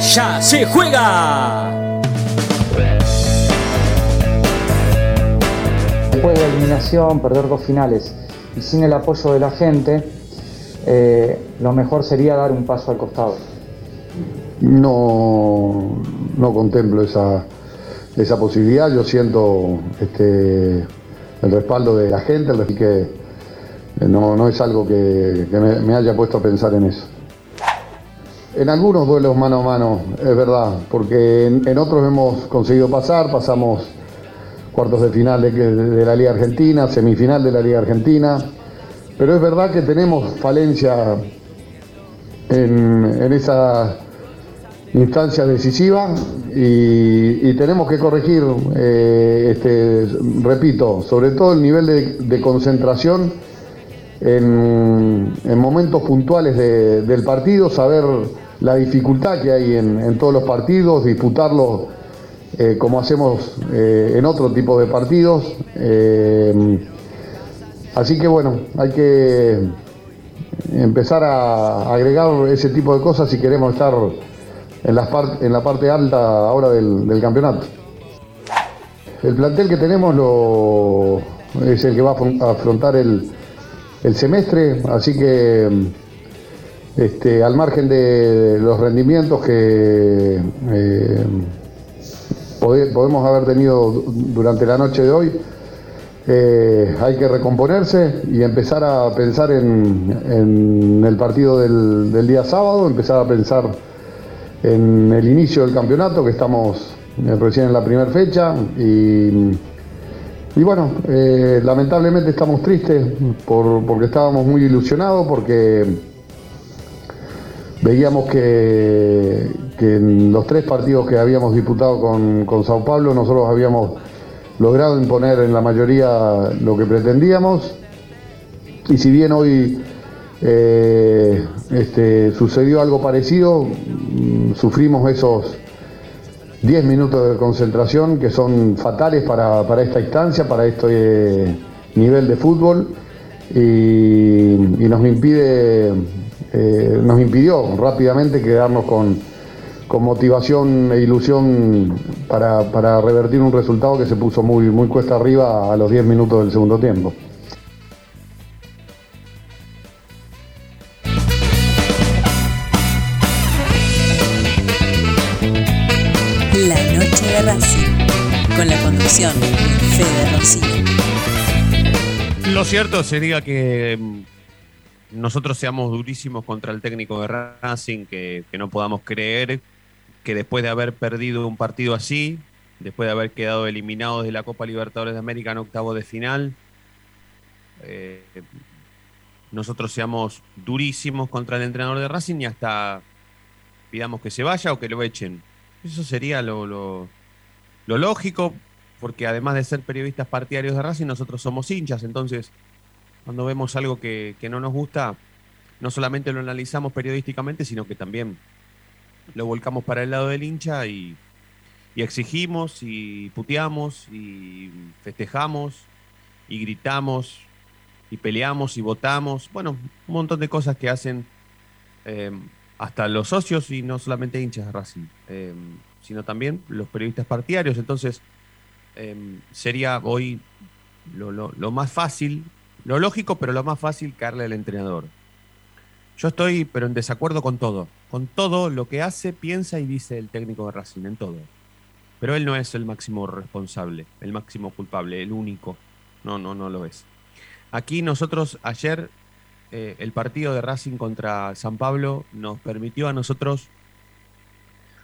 ya se juega. Después de la eliminación, perder dos finales y sin el apoyo de la gente, eh, lo mejor sería dar un paso al costado. No, no contemplo esa, esa posibilidad. Yo siento este, el respaldo de la gente, así que eh, no, no es algo que, que me, me haya puesto a pensar en eso. En algunos duelos mano a mano, es verdad, porque en, otros hemos conseguido pasar, pasamos cuartos de final de, la Liga Argentina, semifinal de la Liga Argentina, pero es verdad que tenemos falencia en, en esa instancia decisiva y, tenemos que corregir, eh, este, repito, sobre todo el nivel de, concentración en, en momentos puntuales de- del partido, saber la dificultad que hay en, en todos los partidos, disputarlos eh, como hacemos eh, en otro tipo de partidos. Eh, así que bueno, hay que empezar a agregar ese tipo de cosas si queremos estar en, par- en la parte alta ahora del, del campeonato. El plantel que tenemos lo, es el que va a afrontar el, el semestre, así que este, al margen de los rendimientos que eh, pode- podemos haber tenido du- durante la noche de hoy, eh, hay que recomponerse y empezar a pensar en, el partido del, día sábado, empezar a pensar en el inicio del campeonato, que estamos eh, recién en la primera fecha. Y, bueno, lamentablemente estamos tristes por- porque estábamos muy ilusionados, porque veíamos que, en los tres partidos que habíamos disputado con, con Sao Paulo, nosotros habíamos logrado imponer en la mayoría lo que pretendíamos. Y si bien hoy eh, este, sucedió algo parecido, mm, sufrimos esos 10 minutos de concentración que son fatales para, para esta instancia, para este nivel de fútbol y nos impide, eh, nos impidió rápidamente quedarnos con, con motivación e ilusión para, para revertir un resultado que se puso muy, muy cuesta arriba a los 10 minutos del segundo tiempo. La noche de Racing, con la conducción de Fede Rossi. Lo cierto sería que nosotros seamos durísimos contra el técnico de Racing, que, no podamos creer que después de haber perdido un partido así, después de haber quedado eliminados de la Copa Libertadores de América en octavo de final, eh, nosotros seamos durísimos contra el entrenador de Racing y hasta pidamos que se vaya o que lo echen. Eso sería lo, lo- lo lógico, porque además de ser periodistas partidarios de Racing, nosotros somos hinchas, entonces cuando vemos algo que, que no nos gusta, no solamente lo analizamos periodísticamente, sino que también lo volcamos para el lado del hincha y, y exigimos y puteamos y festejamos y gritamos y peleamos y votamos. Bueno, un montón de cosas que hacen eh, hasta los socios y no solamente hinchas de Racing, eh, sino también los periodistas partidarios. Entonces, eh, sería hoy lo, lo- lo más fácil, lo lógico, pero lo más fácil caerle al entrenador. Yo estoy, pero en desacuerdo con todo, con todo lo que hace, piensa y dice el técnico de Racing, en todo. Pero él no es el máximo responsable, el máximo culpable, el único. No, no, no lo es. Aquí nosotros ayer eh, el partido de Racing contra San Pablo nos permitió a nosotros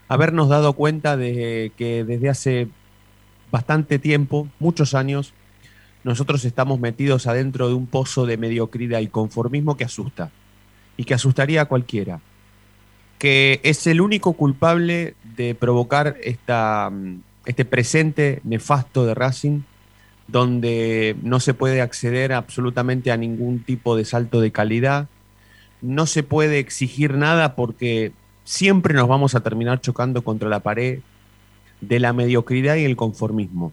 habernos dado cuenta de que desde hace bastante tiempo, muchos años, nosotros estamos metidos adentro de un pozo de mediocridad y conformismo que asusta y que asustaría a cualquiera. Que es el único culpable de provocar esta, mm, este presente nefasto de Racing, donde no se puede acceder absolutamente a ningún tipo de salto de calidad, no se puede exigir nada porque siempre nos vamos a terminar chocando contra la pared de la mediocridad y el conformismo.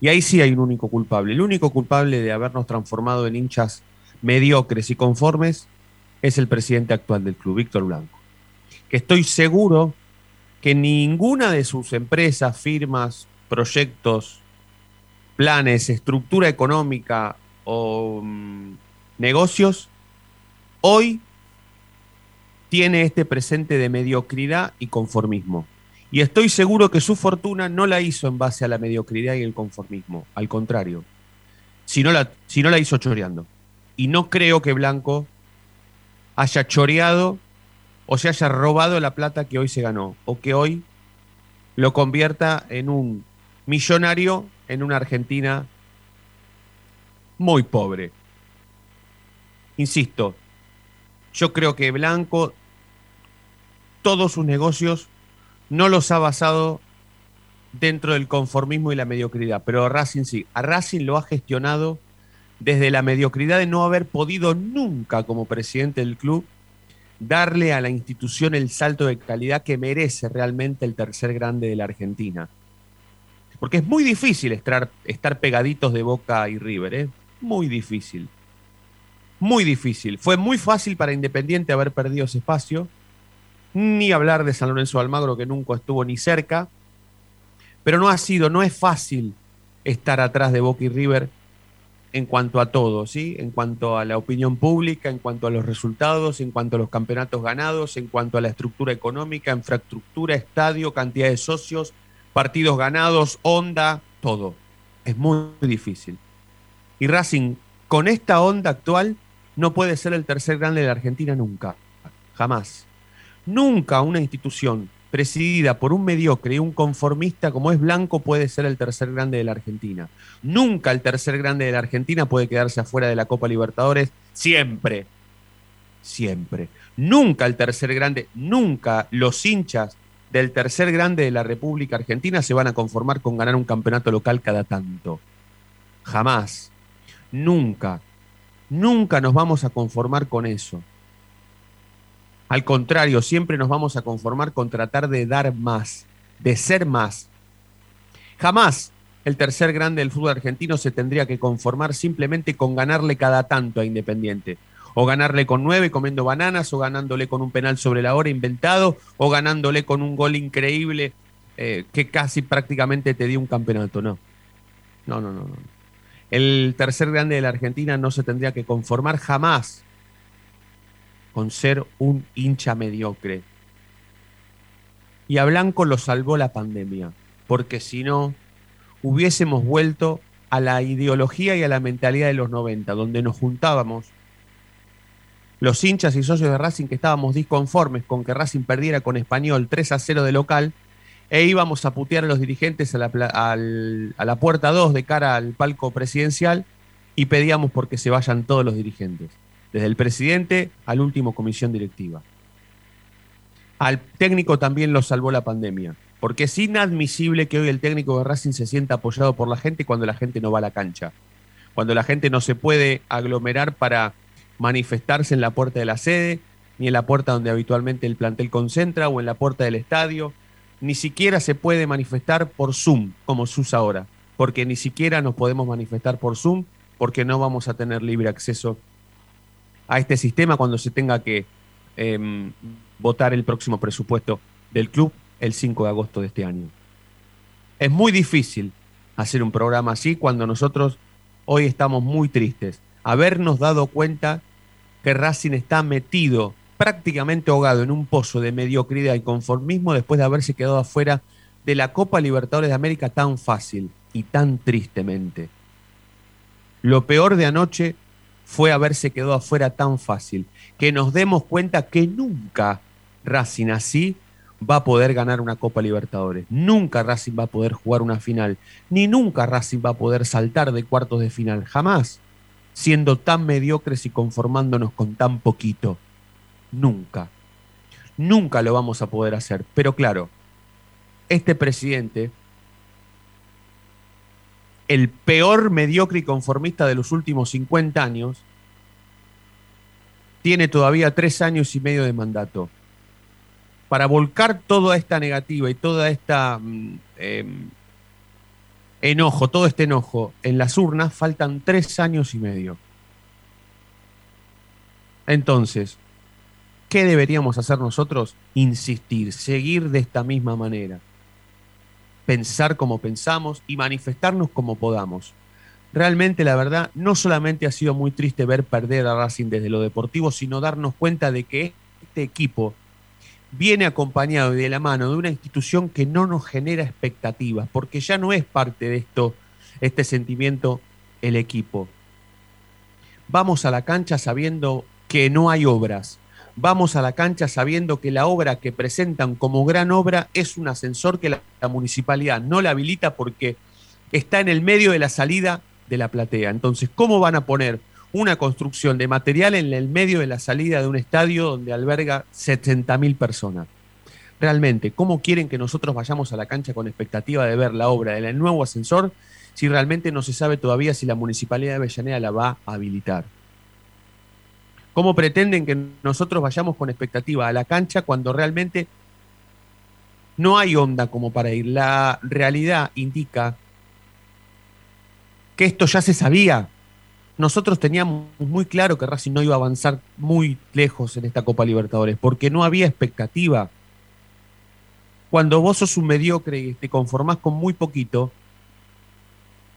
Y ahí sí hay un único culpable. El único culpable de habernos transformado en hinchas mediocres y conformes es el presidente actual del club, Víctor Blanco. Que estoy seguro que ninguna de sus empresas, firmas, proyectos, planes, estructura económica o mm, negocios hoy tiene este presente de mediocridad y conformismo. Y estoy seguro que su fortuna no la hizo en base a la mediocridad y el conformismo, al contrario, si no la, si no la hizo choreando. Y no creo que Blanco haya choreado o se haya robado la plata que hoy se ganó, o que hoy lo convierta en un millonario en una Argentina muy pobre. Insisto, yo creo que Blanco todos sus negocios no los ha basado dentro del conformismo y la mediocridad, pero a Racing sí. A Racing lo ha gestionado desde la mediocridad de no haber podido nunca como presidente del club darle a la institución el salto de calidad que merece realmente el tercer grande de la Argentina. Porque es muy difícil estar, pegaditos de Boca y River, ¿eh? Muy difícil. Muy difícil. Fue muy fácil para Independiente haber perdido ese espacio ni hablar de San Lorenzo Almagro, que nunca estuvo ni cerca. Pero no ha sido, no es fácil estar atrás de Boca y River en cuanto a todo, ¿sí? En cuanto a la opinión pública, en cuanto a los resultados, en cuanto a los campeonatos ganados, en cuanto a la estructura económica, infraestructura, estadio, cantidad de socios, partidos ganados, onda, todo. Es muy difícil. Y Racing, con esta onda actual, no puede ser el tercer grande de la Argentina nunca. Jamás. Nunca una institución presidida por un mediocre y un conformista como es Blanco puede ser el tercer grande de la Argentina. Nunca el tercer grande de la Argentina puede quedarse afuera de la Copa Libertadores. Siempre. Siempre. Nunca el tercer grande, nunca los hinchas del tercer grande de la República Argentina se van a conformar con ganar un campeonato local cada tanto. Jamás. Nunca. Nunca nos vamos a conformar con eso. Al contrario, siempre nos vamos a conformar con tratar de dar más, de ser más. Jamás el tercer grande del fútbol argentino se tendría que conformar simplemente con ganarle cada tanto a Independiente. O ganarle con nueve comiendo bananas, o ganándole con un penal sobre la hora inventado, o ganándole con un gol increíble eh, que casi prácticamente te dio un campeonato. No. No, no, no, no. El tercer grande de la Argentina no se tendría que conformar jamás con ser un hincha mediocre. Y a Blanco lo salvó la pandemia, porque si no, hubiésemos vuelto a la ideología y a la mentalidad de los 90, donde nos juntábamos los hinchas y socios de Racing que estábamos disconformes con que Racing perdiera con Español 3 a 0 de local, e íbamos a putear a los dirigentes a la, puerta 2 de cara al palco presidencial y pedíamos porque se vayan todos los dirigentes desde el presidente al último comisión directiva. Al técnico también lo salvó la pandemia, porque es inadmisible que hoy el técnico de Racing se sienta apoyado por la gente cuando la gente no va a la cancha, cuando la gente no se puede aglomerar para manifestarse en la puerta de la sede, ni en la puerta donde habitualmente el plantel concentra o en la puerta del estadio, ni siquiera se puede manifestar por Zoom, como se usa ahora, porque ni siquiera nos podemos manifestar por Zoom porque no vamos a tener libre acceso a este sistema cuando se tenga que em, votar el próximo presupuesto del club el 5 de agosto de este año. Es muy difícil hacer un programa así cuando nosotros hoy estamos muy tristes. Habernos dado cuenta que Racing está metido, prácticamente ahogado en un pozo de mediocridad y conformismo después de haberse quedado afuera de la Copa Libertadores de América tan fácil y tan tristemente. Lo peor de anoche fue haberse quedado afuera tan fácil. Que nos demos cuenta que nunca Racing así va a poder ganar una Copa Libertadores. Nunca Racing va a poder jugar una final. Ni nunca Racing va a poder saltar de cuartos de final. Jamás. Siendo tan mediocres y conformándonos con tan poquito. Nunca. Nunca lo vamos a poder hacer. Pero claro, este presidente, el peor mediocre y conformista de los últimos 50 años, tiene todavía tres años y medio de mandato. Para volcar toda esta negativa y toda esta mm, em, enojo, todo este enojo en las urnas, faltan tres años y medio. Entonces, ¿qué deberíamos hacer nosotros? Insistir, seguir de esta misma manera pensar como pensamos y manifestarnos como podamos. Realmente, la verdad, no solamente ha sido muy triste ver perder a Racing desde lo deportivo, sino darnos cuenta de que este equipo viene acompañado y de la mano de una institución que no nos genera expectativas, porque ya no es parte de esto, este sentimiento, el equipo. Vamos a la cancha sabiendo que no hay obras, vamos a la cancha sabiendo que la obra que presentan como gran obra es un ascensor que la, municipalidad no la habilita porque está en el medio de la salida de la platea. Entonces, ¿cómo van a poner una construcción de material en el medio de la salida de un estadio donde alberga 70.000 personas? Realmente, ¿cómo quieren que nosotros vayamos a la cancha con expectativa de ver la obra del nuevo ascensor si realmente no se sabe todavía si la municipalidad de Avellaneda la va a habilitar? ¿Cómo pretenden que nosotros vayamos con expectativa a la cancha cuando realmente no hay onda como para ir? La realidad indica que esto ya se sabía. Nosotros teníamos muy claro que Racing no iba a avanzar muy lejos en esta Copa Libertadores, porque no había expectativa. Cuando vos sos un mediocre y te conformás con muy poquito,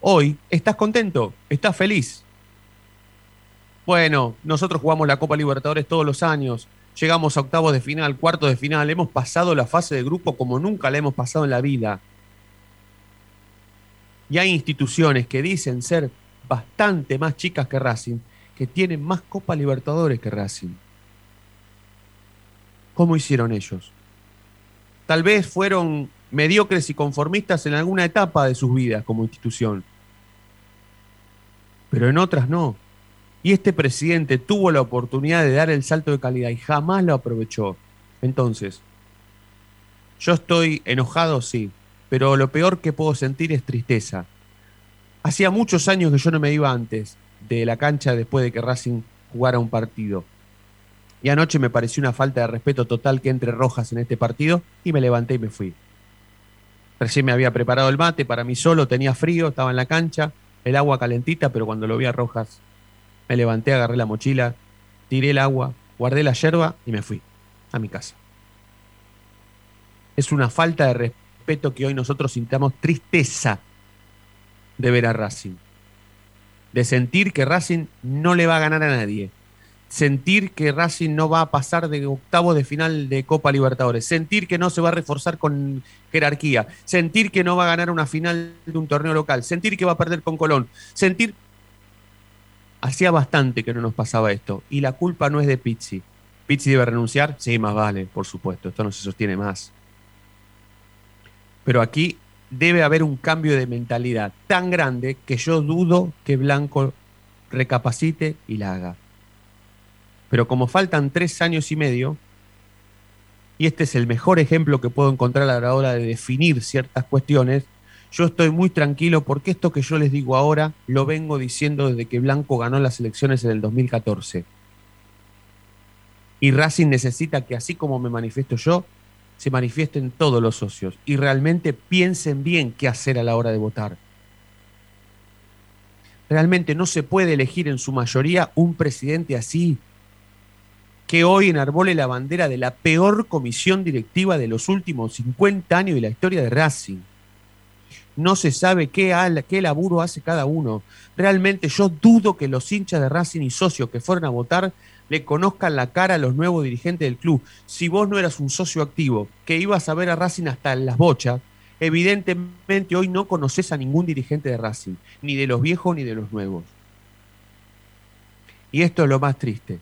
hoy estás contento, estás feliz. Bueno, nosotros jugamos la Copa Libertadores todos los años, llegamos a octavos de final, cuartos de final, hemos pasado la fase de grupo como nunca la hemos pasado en la vida. Y hay instituciones que dicen ser bastante más chicas que Racing, que tienen más Copa Libertadores que Racing. ¿Cómo hicieron ellos? Tal vez fueron mediocres y conformistas en alguna etapa de sus vidas como institución, pero en otras no. Y este presidente tuvo la oportunidad de dar el salto de calidad y jamás lo aprovechó. Entonces, yo estoy enojado, sí, pero lo peor que puedo sentir es tristeza. Hacía muchos años que yo no me iba antes de la cancha después de que Racing jugara un partido. Y anoche me pareció una falta de respeto total que entre Rojas en este partido y me levanté y me fui. Recién me había preparado el mate para mí solo, tenía frío, estaba en la cancha, el agua calentita, pero cuando lo vi a Rojas me levanté, agarré la mochila, tiré el agua, guardé la yerba y me fui a mi casa. Es una falta de respeto que hoy nosotros sintamos tristeza de ver a Racing. De sentir que Racing no le va a ganar a nadie. Sentir que Racing no va a pasar de octavos de final de Copa Libertadores. Sentir que no se va a reforzar con jerarquía. Sentir que no va a ganar una final de un torneo local. Sentir que va a perder con Colón. Sentir Hacía bastante que no nos pasaba esto. Y la culpa no es de Pizzi. ¿Pizzi debe renunciar? Sí, más vale, por supuesto. Esto no se sostiene más. Pero aquí debe haber un cambio de mentalidad tan grande que yo dudo que Blanco recapacite y la haga. Pero como faltan tres años y medio, y este es el mejor ejemplo que puedo encontrar a la hora de definir ciertas cuestiones, yo estoy muy tranquilo porque esto que yo les digo ahora lo vengo diciendo desde que Blanco ganó las elecciones en el 2014. Y Racing necesita que así como me manifiesto yo, se manifiesten todos los socios y realmente piensen bien qué hacer a la hora de votar. Realmente no se puede elegir en su mayoría un presidente así, que hoy enarbole la bandera de la peor comisión directiva de los últimos 50 años de la historia de Racing no se sabe qué, qué laburo hace cada uno. Realmente yo dudo que los hinchas de Racing y socios que fueron a votar le conozcan la cara a los nuevos dirigentes del club. Si vos no eras un socio activo, que ibas a ver a Racing hasta en las bochas, evidentemente hoy no conoces a ningún dirigente de Racing, ni de los viejos ni de los nuevos. Y esto es lo más triste,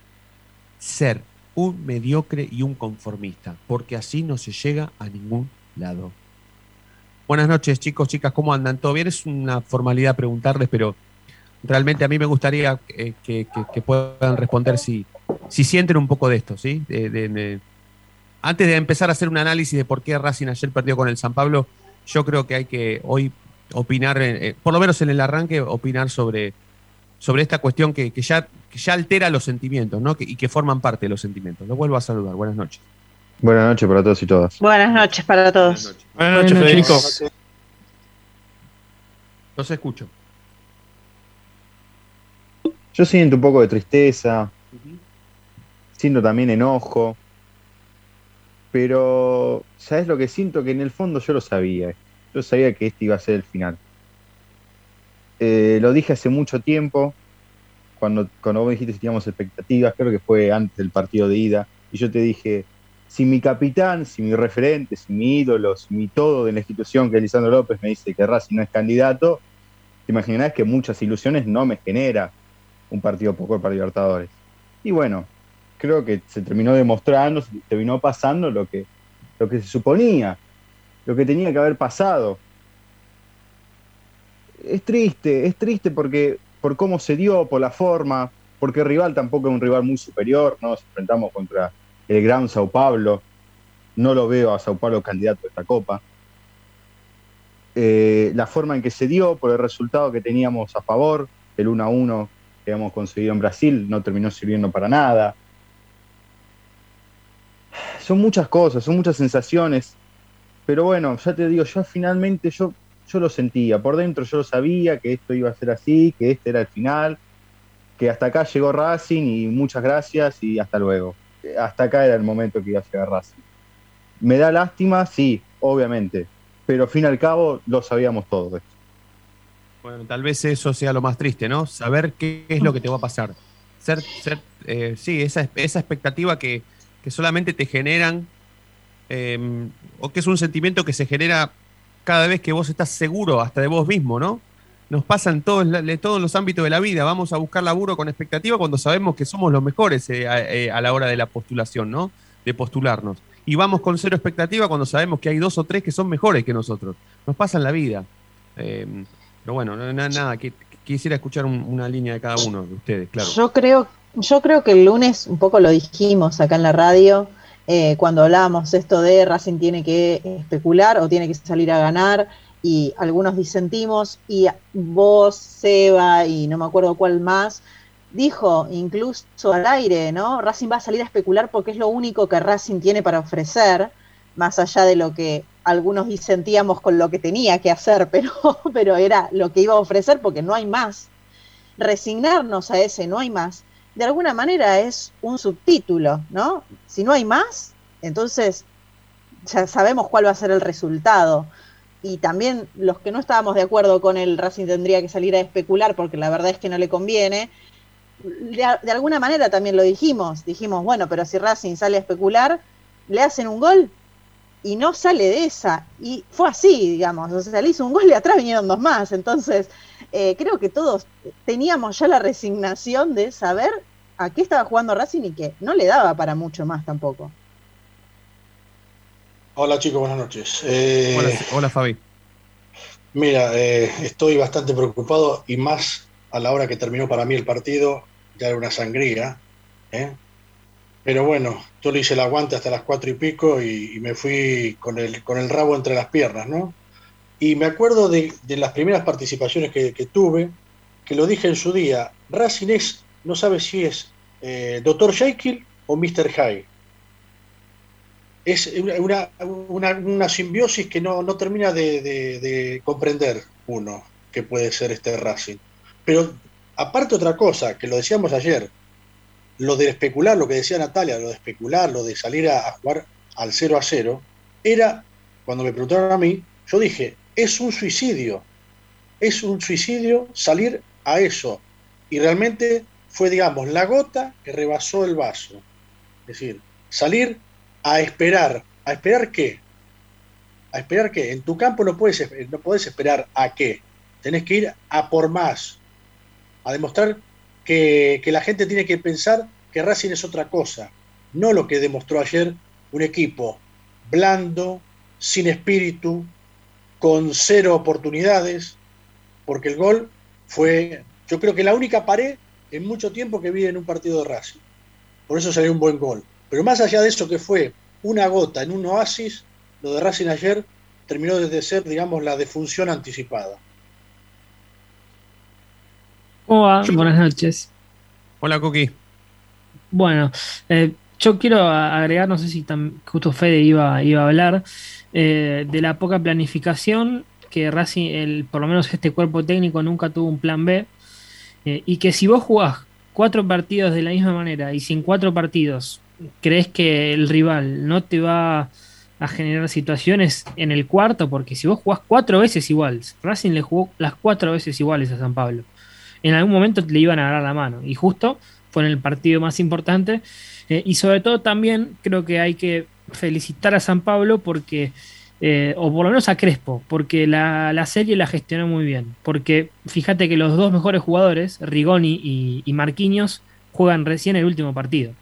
ser un mediocre y un conformista, porque así no se llega a ningún lado. Buenas noches, chicos, chicas, ¿cómo andan? ¿Todo bien? Es una formalidad preguntarles, pero realmente a mí me gustaría eh, que, puedan responder si, si sienten un poco de esto, ¿sí? De, antes de empezar a hacer un análisis de por qué Racing ayer perdió con el San Pablo, yo creo que hay que hoy opinar, eh, por lo menos en el arranque, opinar sobre, sobre esta cuestión que, ya, ya altera los sentimientos ¿no? y que forman parte de los sentimientos. Los vuelvo a saludar. Buenas noches. Buenas noches para todos y todas. Buenas noches para todos. Buenas noches, Federico. Los escucho. Yo siento un poco de tristeza, siento también enojo, pero ¿sabes lo que siento? Que en el fondo yo lo sabía. Yo sabía que este iba a ser el final. Eh, lo dije hace mucho tiempo, cuando, cuando vos me dijiste si teníamos expectativas, creo que fue antes del partido de ida, y yo te dije, si mi capitán, si mi referente, si mi ídolo, si mi todo de la institución, que es Lisandro López, me dice que Racing no es candidato, te imaginarás que muchas ilusiones no me genera un partido poco para Libertadores. Y bueno, creo que se terminó demostrando, se terminó pasando lo que, lo que se suponía, lo que tenía que haber pasado. Es triste, es triste porque por cómo se dio, por la forma, porque el rival tampoco es un rival muy superior, ¿no? Nos enfrentamos contra el gran Sao Paulo, no lo veo a Sao Paulo candidato a esta copa. Eh, la forma en que se dio, por el resultado que teníamos a favor, el 1 a 1 que hemos conseguido en Brasil, no terminó sirviendo para nada. Son muchas cosas, son muchas sensaciones, pero bueno, ya te digo, yo finalmente yo, yo lo sentía, por dentro yo lo sabía que esto iba a ser así, que este era el final, que hasta acá llegó Racing y muchas gracias y hasta luego. Hasta acá era el momento que iba a llegar Racing. Me da lástima, sí, obviamente, pero al fin y al cabo lo sabíamos todos. Bueno, tal vez eso sea lo más triste, ¿no? Saber qué es lo que te va a pasar. Ser, ser eh, sí, esa, esa expectativa que, que solamente te generan, em, o que es un sentimiento que se genera cada vez que vos estás seguro hasta de vos mismo, ¿no? Nos pasa en todos, los ámbitos de la vida. Vamos a buscar laburo con expectativa cuando sabemos que somos los mejores eh, eh, a, la hora de la postulación, ¿no? De postularnos. Y vamos con cero expectativa cuando sabemos que hay dos o tres que son mejores que nosotros. Nos pasa en la vida. Em, pero bueno, nada, nada quisiera escuchar una línea de cada uno de ustedes, claro. Yo creo yo creo que el lunes un poco lo dijimos acá en la radio, eh, cuando hablábamos esto de Racing tiene que especular o tiene que salir a ganar, y algunos disentimos, y vos, Seba, y no me acuerdo cuál más, dijo incluso al aire, ¿no? Racing va a salir a especular porque es lo único que Racing tiene para ofrecer, más allá de lo que algunos disentíamos con lo que tenía que hacer, pero, pero era lo que iba a ofrecer porque no hay más. Resignarnos a ese no hay más de alguna manera es un subtítulo, ¿no? Si no hay más, entonces ya sabemos cuál va a ser el resultado. Y también los que no estábamos de acuerdo con el Racing tendría que salir a especular porque la verdad es que no le conviene. De, alguna manera también lo dijimos, dijimos, bueno, pero si Racing sale a especular, le hacen un gol y no sale de esa. Y fue así, digamos, o sea, le hizo un gol y atrás vinieron dos más. Entonces, eh, creo que todos teníamos ya la resignación de saber a qué estaba jugando Racing y que no le daba para mucho más tampoco. Hola chicos, buenas noches. Eh, hola, Fabi. Mira, eh, estoy bastante preocupado y más a la hora que terminó para mí el partido, ya era una sangría. Pero bueno, yo le hice el aguante hasta las cuatro y pico y, me fui con el, con el rabo entre las piernas, ¿no? Y me acuerdo de, las primeras participaciones que, tuve, que lo dije en su día, Racing es, no sabe si es eh, Dr. Jekyll o Mr. Hyde. Es una, simbiosis que no, termina de, comprender uno que puede ser este Racing. Pero aparte otra cosa, que lo decíamos ayer, lo de especular, lo que decía Natalia, lo de especular, lo de salir a, a jugar al 0 a 0, era, cuando me preguntaron a mí, yo dije, es un suicidio. Es un suicidio salir a eso. Y realmente fue, digamos, la gota que rebasó el vaso. Es decir, salir a esperar. ¿A esperar qué? ¿A esperar qué? En tu campo no puedes, no esperar a qué. Tenés que ir a por más. A demostrar que, que la gente tiene que pensar que Racing es otra cosa. No lo que demostró ayer un equipo blando, sin espíritu, con cero oportunidades, porque el gol fue, yo creo que la única pared en mucho tiempo que vi en un partido de Racing. Por eso salió un buen gol. Pero más allá de eso que fue una gota en un oasis, lo de Racing ayer terminó de ser, digamos, la defunción anticipada. ¿Cómo va? Buenas noches. Hola, Coqui. Bueno, eh, yo quiero agregar, no sé si justo Fede iba, iba a hablar, eh, de la poca planificación que Racing, el, por lo menos este cuerpo técnico nunca tuvo un plan B, eh, y que si vos jugás cuatro partidos de la misma manera y sin cuatro partidos crees que el rival no te va a generar situaciones en el cuarto, porque si vos jugás cuatro veces iguales, Racing le jugó las cuatro veces iguales a San Pablo, en algún momento le iban a agarrar la mano, y justo fue en el partido más importante, eh, y sobre todo también creo que hay que felicitar a San Pablo porque eh, o por lo menos a Crespo, porque la, serie la gestionó muy bien. Porque fíjate que los dos mejores jugadores, Rigoni y, y Marquinhos, juegan recién el último partido.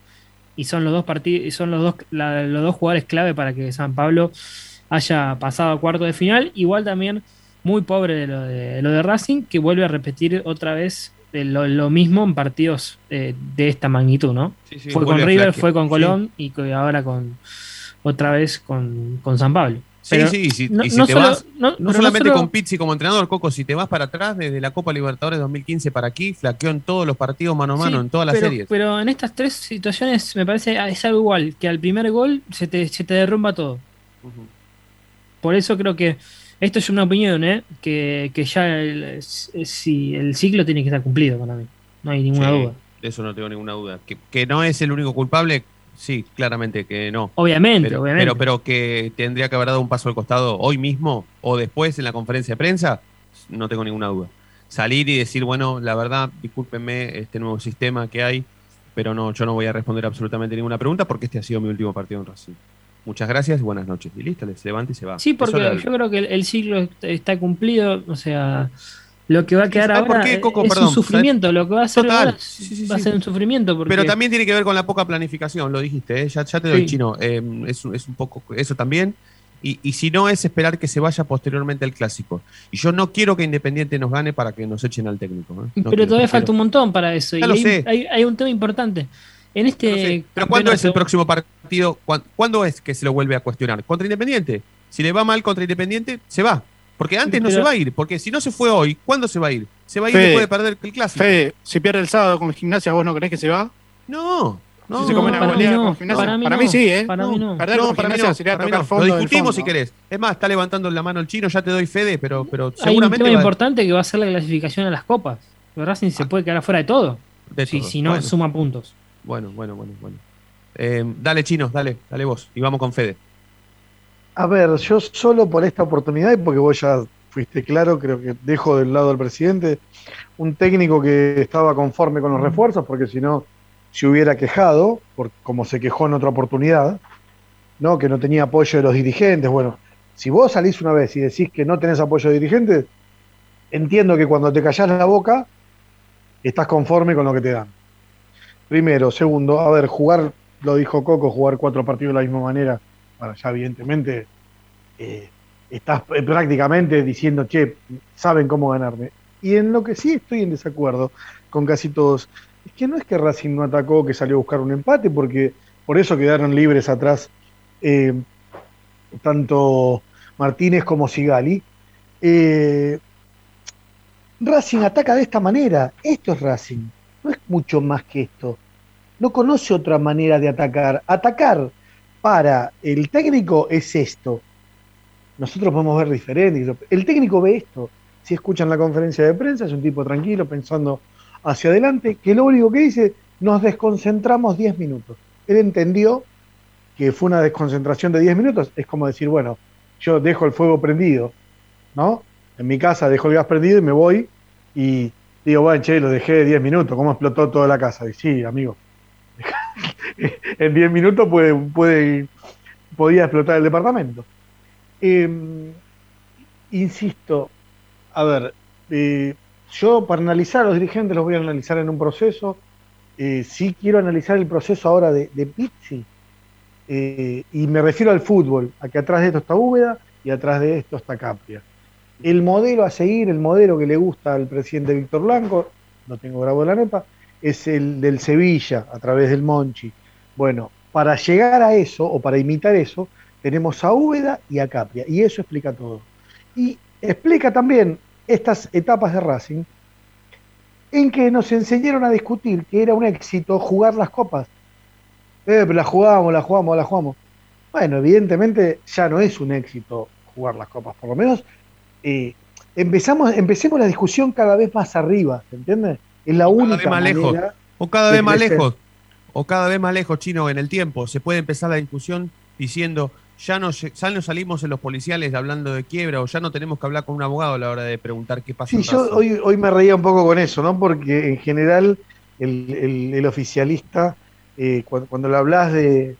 Y son los dos partidos, son los dos, los dos jugadores clave para que San Pablo haya pasado a cuarto de final. Igual también muy pobre de lo de, lo de Racing, que vuelve a repetir otra vez eh, lo, mismo en partidos eh, de esta magnitud, ¿no? fue con River, fue con Colón y ahora con otra vez con, con San Pablo. Sí, sí, sí. y si te vas, no, solamente con Pizzi como entrenador, Coco, si te vas para atrás, desde la Copa Libertadores 2015 para aquí, flaqueó en todos los partidos mano a mano, en todas las series. Pero en estas tres situaciones me parece es algo igual, que al primer gol se te, se te derrumba todo. Por eso creo que esto es una opinión, ¿eh? que, que ya el, si el ciclo tiene que estar cumplido para mí. No hay ninguna duda. De eso no tengo ninguna duda. Que, que no es el único culpable, Sí, claramente que no. Obviamente, pero, obviamente. Pero, que tendría que haber dado un paso al costado hoy mismo o después en la conferencia de prensa, no tengo ninguna duda. Salir y decir, bueno, la verdad, discúlpenme este nuevo sistema que hay, pero no, yo no voy a responder absolutamente ninguna pregunta porque este ha sido mi último partido en Racing. Muchas gracias y buenas noches. Y listo, se levanta y se va. Sí, porque yo creo que el, ciclo está cumplido, o sea, lo que va a quedar ahora es un sufrimiento. Lo que va a hacer ahora va a ser un sufrimiento. Pero también tiene que ver con la poca planificación, lo dijiste, ¿eh? ya, te doy chino. Eh, es, un poco eso también. Y, si no, es esperar que se vaya posteriormente el clásico. Y yo no quiero que Independiente nos gane para que nos echen al técnico. ¿eh? pero todavía falta un montón para eso. y hay, un tema importante. En este. Pero ¿cuándo es el próximo partido? ¿Cuándo es que se lo vuelve a cuestionar? ¿Contra Independiente? Si le va mal contra Independiente, se va. Porque antes no se va a ir, porque si no se fue hoy, ¿cuándo se va a ir? Se va a ir después de perder el clásico. Fede, si pierde el sábado con gimnasia, ¿vos no creés que se va? No. No, se come una para, mí con gimnasia. Para, mí, para mí sí, ¿eh? Para mí no. Perder no, con para gimnasia sería tocar fondo. Lo discutimos si querés. Es más, está levantando la mano el chino, ya te doy Fede, pero, pero Hay seguramente. un tema importante que va a ser la clasificación a las copas. Racing se ah. puede quedar afuera de todo. De si, si, no suma puntos. Bueno, bueno, bueno, bueno. Eh, dale, chino, dale, dale vos. Y vamos con Fede. A ver, yo solo por esta oportunidad y porque vos ya fuiste claro, creo que dejo del lado del presidente un técnico que estaba conforme con los refuerzos, porque si no se hubiera quejado, por, como se quejó en otra oportunidad, ¿no? que no tenía apoyo de los dirigentes. Bueno, si vos salís una vez y decís que no tenés apoyo de dirigentes, entiendo que cuando te callás la boca, estás conforme con lo que te dan. Primero, segundo, a ver, jugar, lo dijo Coco, jugar cuatro partidos de la misma manera, para ya evidentemente eh, estás eh, prácticamente diciendo, che, saben cómo ganarme. Y en lo que sí estoy en desacuerdo con casi todos, es que no es que Racing no atacó, que salió a buscar un empate, porque por eso quedaron libres atrás eh, tanto Martínez como Sigali. Racing ataca de esta manera, esto es Racing, no es mucho más que esto. No conoce otra manera de atacar. Atacar para el técnico es esto, nosotros podemos ver diferente. El técnico ve esto. Si escuchan la conferencia de prensa, es un tipo tranquilo, pensando hacia adelante, que lo único que dice, nos desconcentramos 10 minutos. Él entendió que fue una desconcentración de 10 minutos. Es como decir, bueno, yo dejo el fuego prendido, ¿no? En mi casa dejo el gas prendido y me voy y digo, bueno, che, lo dejé de 10 minutos, ¿cómo explotó toda la casa? Y sí, amigo, en 10 minutos puede, puede, podía explotar el departamento. Em, insisto, a ver, eh, yo para analizar a los dirigentes los voy a analizar en un proceso. Eh, sí quiero analizar el proceso ahora de, de Pizzi. Eh, y me refiero al fútbol, a que atrás de esto está Úbeda y atrás de esto está Capria. El modelo a seguir, el modelo que le gusta al presidente Víctor Blanco, no tengo grabado la nota, es el del Sevilla, a través del Monchi. Bueno, para llegar a eso o para imitar eso, tenemos a Úbeda y a Capria, y eso explica todo. Y explica también estas etapas de Racing en que nos enseñaron a discutir que era un éxito jugar las copas. Eh, la jugamos, la jugamos, la jugamos. Bueno, evidentemente ya no es un éxito jugar las copas, por lo menos eh, empezamos, empecemos la discusión cada vez más arriba, ¿entiendes? Es la única más lejos. O cada vez más lejos. O cada vez más lejos, chino, en el tiempo. Se puede empezar la discusión diciendo, ya no, ya no salimos en los policiales hablando de quiebra o ya no tenemos que hablar con un abogado a la hora de preguntar qué pasa. Sí, yo hoy, hoy me reía un poco con eso, ¿no? Porque en general el, oficialista, eh, cuando, le hablas de,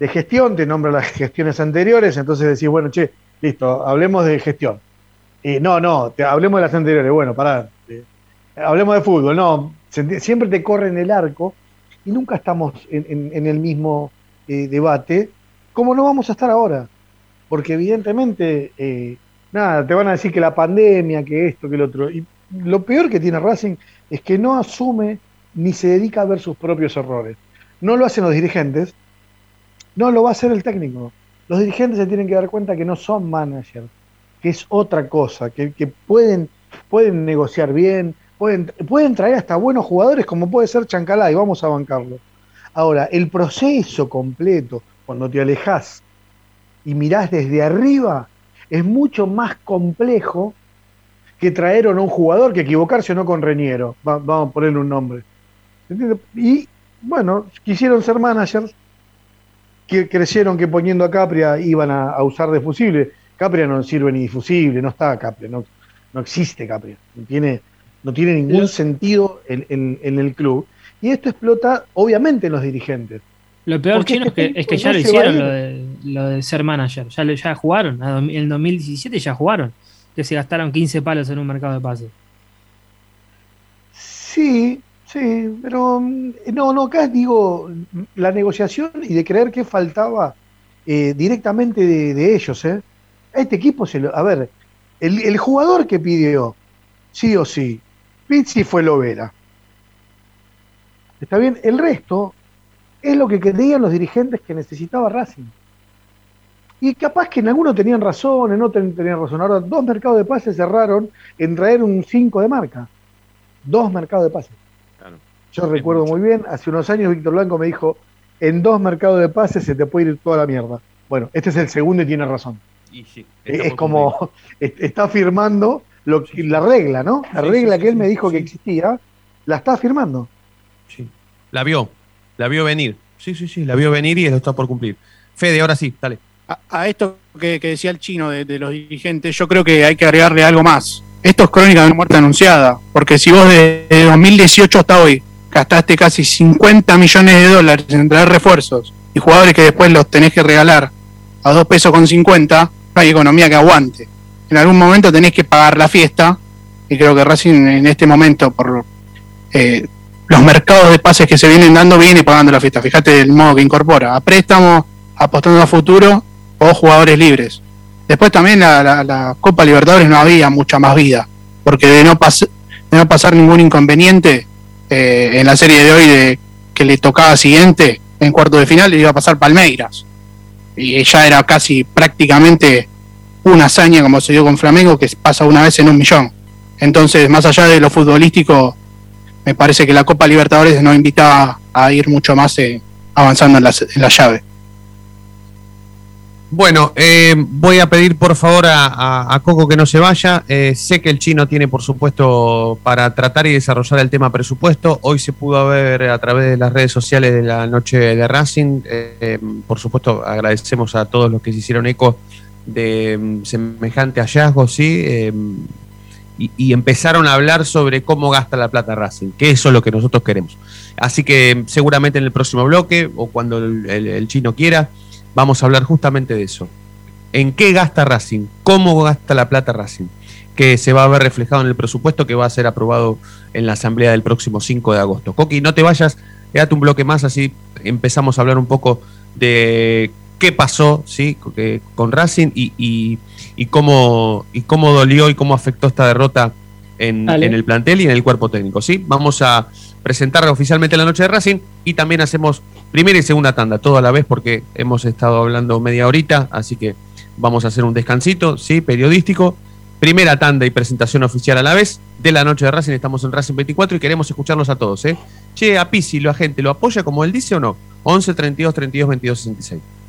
gestión, te nombra las gestiones anteriores, entonces decís, bueno, che, listo, hablemos de gestión. Eh, no, no, te, hablemos de las anteriores, bueno, pará. Eh, hablemos de fútbol, no, siempre te corre en el arco y nunca estamos en, el mismo debate ¿Cómo no vamos a estar ahora? Porque evidentemente, eh, nada, te van a decir que la pandemia, que esto, que el otro. Y lo peor que tiene Racing es que no asume ni se dedica a ver sus propios errores. No lo hacen los dirigentes, no lo va a hacer el técnico. Los dirigentes se tienen que dar cuenta que no son managers, que es otra cosa, que, pueden, pueden negociar bien, pueden, pueden traer hasta buenos jugadores como puede ser Chancalá y vamos a bancarlo. Ahora, el proceso completo, cuando te alejas y mirás desde arriba, es mucho más complejo que traer no un jugador, que equivocarse o no con Reñero. vamos a ponerle un nombre. Y bueno, quisieron ser managers, que creyeron que poniendo a Capria iban a, usar de fusible. Capria no sirve ni difusible, no está Capria, no, no existe Capria, tiene, no tiene ningún sentido en el club. Y esto explota obviamente en los dirigentes. Lo peor chino este es que, ya lo hicieron lo de, ser manager. Ya, ya jugaron. En el 2017 ya jugaron. Que se gastaron 15 palos en un mercado de pases. Sí, sí, pero mm, no, no, acá digo la negociación y de creer que faltaba eh, directamente de, ellos. ¿eh? este equipo se lo. A ver, el, el jugador que pidió, sí o sí, Pizzi fue Lovera. Está bien, el resto es lo que creían los dirigentes que necesitaba Racing. Y capaz que en algunos tenían razón, en otros tenían razón. Ahora, dos mercados de pases cerraron en traer un 5 de marca. Dos mercados de pases. Yo recuerdo muy bien, hace unos años Víctor Blanco me dijo, en dos mercados de pases se te puede ir toda la mierda. Bueno, este es el segundo y tiene razón. es como, está firmando lo, la regla, ¿no? La regla que él me dijo que existía, la está firmando. Sí, la vio. La vio venir. Sí, sí, sí, la vio venir y lo está por cumplir. Fede, ahora sí, dale. A, esto que, decía el chino de, los dirigentes, yo creo que hay que agregarle algo más. Esto es crónica de una muerte anunciada, porque si vos desde 2018 hasta hoy gastaste casi 50 millones de dólares en traer refuerzos y jugadores que después los tenés que regalar a 2 pesos con 50, no hay economía que aguante. En algún momento tenés que pagar la fiesta y creo que Racing en este momento, por eh, los mercados de pases que se vienen dando, viene pagando la fiesta. Fíjate el modo que incorpora. A préstamo, apostando a futuro o jugadores libres. Después también la, Copa Libertadores no había mucha más vida, porque de no, de no pasar ningún inconveniente eh, en la serie de hoy de que le tocaba siguiente, en cuarto de final, le iba a pasar Palmeiras. Y ya era casi prácticamente una hazaña como se dio con Flamengo, que pasa una vez en un millón. Entonces, más allá de lo futbolístico, me parece que la Copa Libertadores nos invita a ir mucho más eh, avanzando en la, llave. Bueno, eh, voy a pedir por favor a, Coco que no se vaya. Eh, sé que el chino tiene, por supuesto, para tratar y desarrollar el tema presupuesto. Hoy se pudo ver a través de las redes sociales de la noche de Racing. por supuesto, agradecemos a todos los que se hicieron eco de mm, semejante hallazgo, ¿sí? y, empezaron a hablar sobre cómo gasta la plata Racing, que eso es lo que nosotros queremos. Así que seguramente en el próximo bloque o cuando el, chino quiera, vamos a hablar justamente de eso. ¿En qué gasta Racing? ¿Cómo gasta la plata Racing? Que se va a ver reflejado en el presupuesto que va a ser aprobado en la asamblea del próximo 5 de agosto. Coqui, no te vayas, quédate un bloque más, así empezamos a hablar un poco de qué pasó ¿sí? con Racing y, y, cómo, y cómo dolió y cómo afectó esta derrota en el plantel y en el cuerpo técnico. ¿sí? Vamos a presentar oficialmente la noche de Racing y también hacemos primera y segunda tanda, todo a la vez porque hemos estado hablando media horita, así que vamos a hacer un descansito, ¿sí? periodístico. Primera tanda y presentación oficial a la vez de la noche de Racing. Estamos en Racing 24 y queremos escucharlos a todos. ¿eh? Che, a Pisi, ¿la gente lo apoya como él dice o no? 11 32 32 22 66.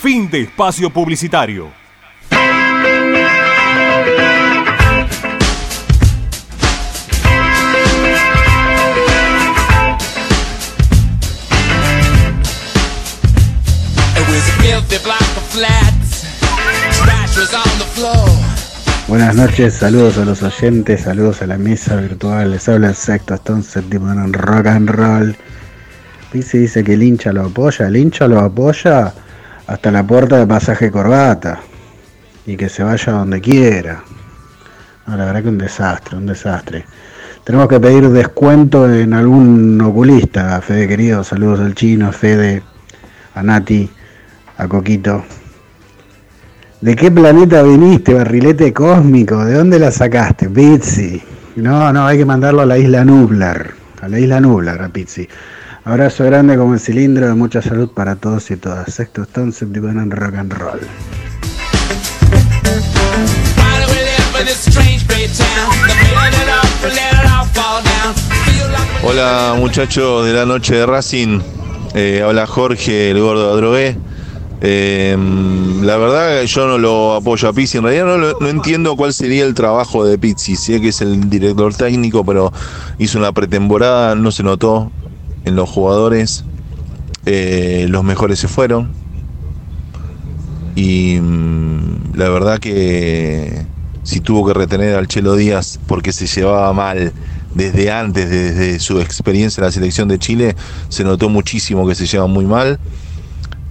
Fin de espacio publicitario. Buenas noches, saludos a los oyentes, saludos a la mesa virtual. Les habla el sexto Stone séptimo en rock and roll. Pizzi dice que el hincha lo apoya, el hincha lo apoya hasta la puerta de pasaje corbata y que se vaya donde quiera. No, la verdad que un desastre, un desastre. Tenemos que pedir descuento en algún oculista, Fede querido, saludos al chino, Fede, a Nati, a Coquito. ¿De qué planeta viniste, barrilete cósmico? ¿De dónde la sacaste, Pizzi? No, no, hay que mandarlo a la isla Nublar. A la isla Nublar, a Pizzi. Abrazo grande como el cilindro, mucha salud para todos y todas. Sexto Stone, séptimo en rock and roll. Hola muchachos de la noche de Racing, eh, habla Jorge, el gordo Adrogué. Eh, la verdad yo no lo apoyo a Pizzi, en realidad no, no entiendo cuál sería el trabajo de Pizzi, sé que es el director técnico, pero hizo una pretemporada, no se notó en los jugadores, Eh, los mejores se fueron y mm, la verdad que si tuvo que retener al Chelo Díaz porque se llevaba mal desde antes, desde su experiencia en la selección de Chile, se notó muchísimo que se lleva muy mal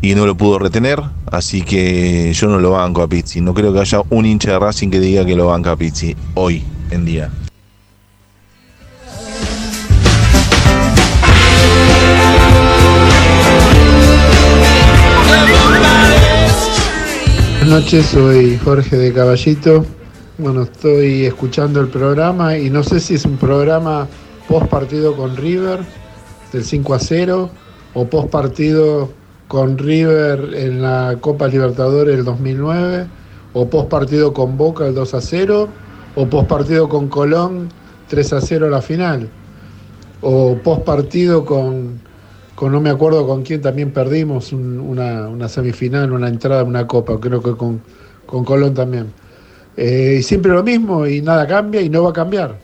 y no lo pudo retener, así que yo no lo banco a Pizzi. No creo que haya un hincha de Racing que diga que lo banca a Pizzi hoy en día. Buenas noches, soy Jorge de Caballito. Bueno, estoy escuchando el programa y no sé si es un programa post partido con River del 5 a 0 o post partido con River en la Copa Libertadores del 2009 o post partido con Boca el 2 a 0 o post partido con Colón 3 a 0 la final o post partido con, con no me acuerdo con quién también perdimos un- una, una semifinal, una entrada, una copa, creo que con, con Colón también. Eh, y siempre lo mismo y nada cambia y no va a cambiar.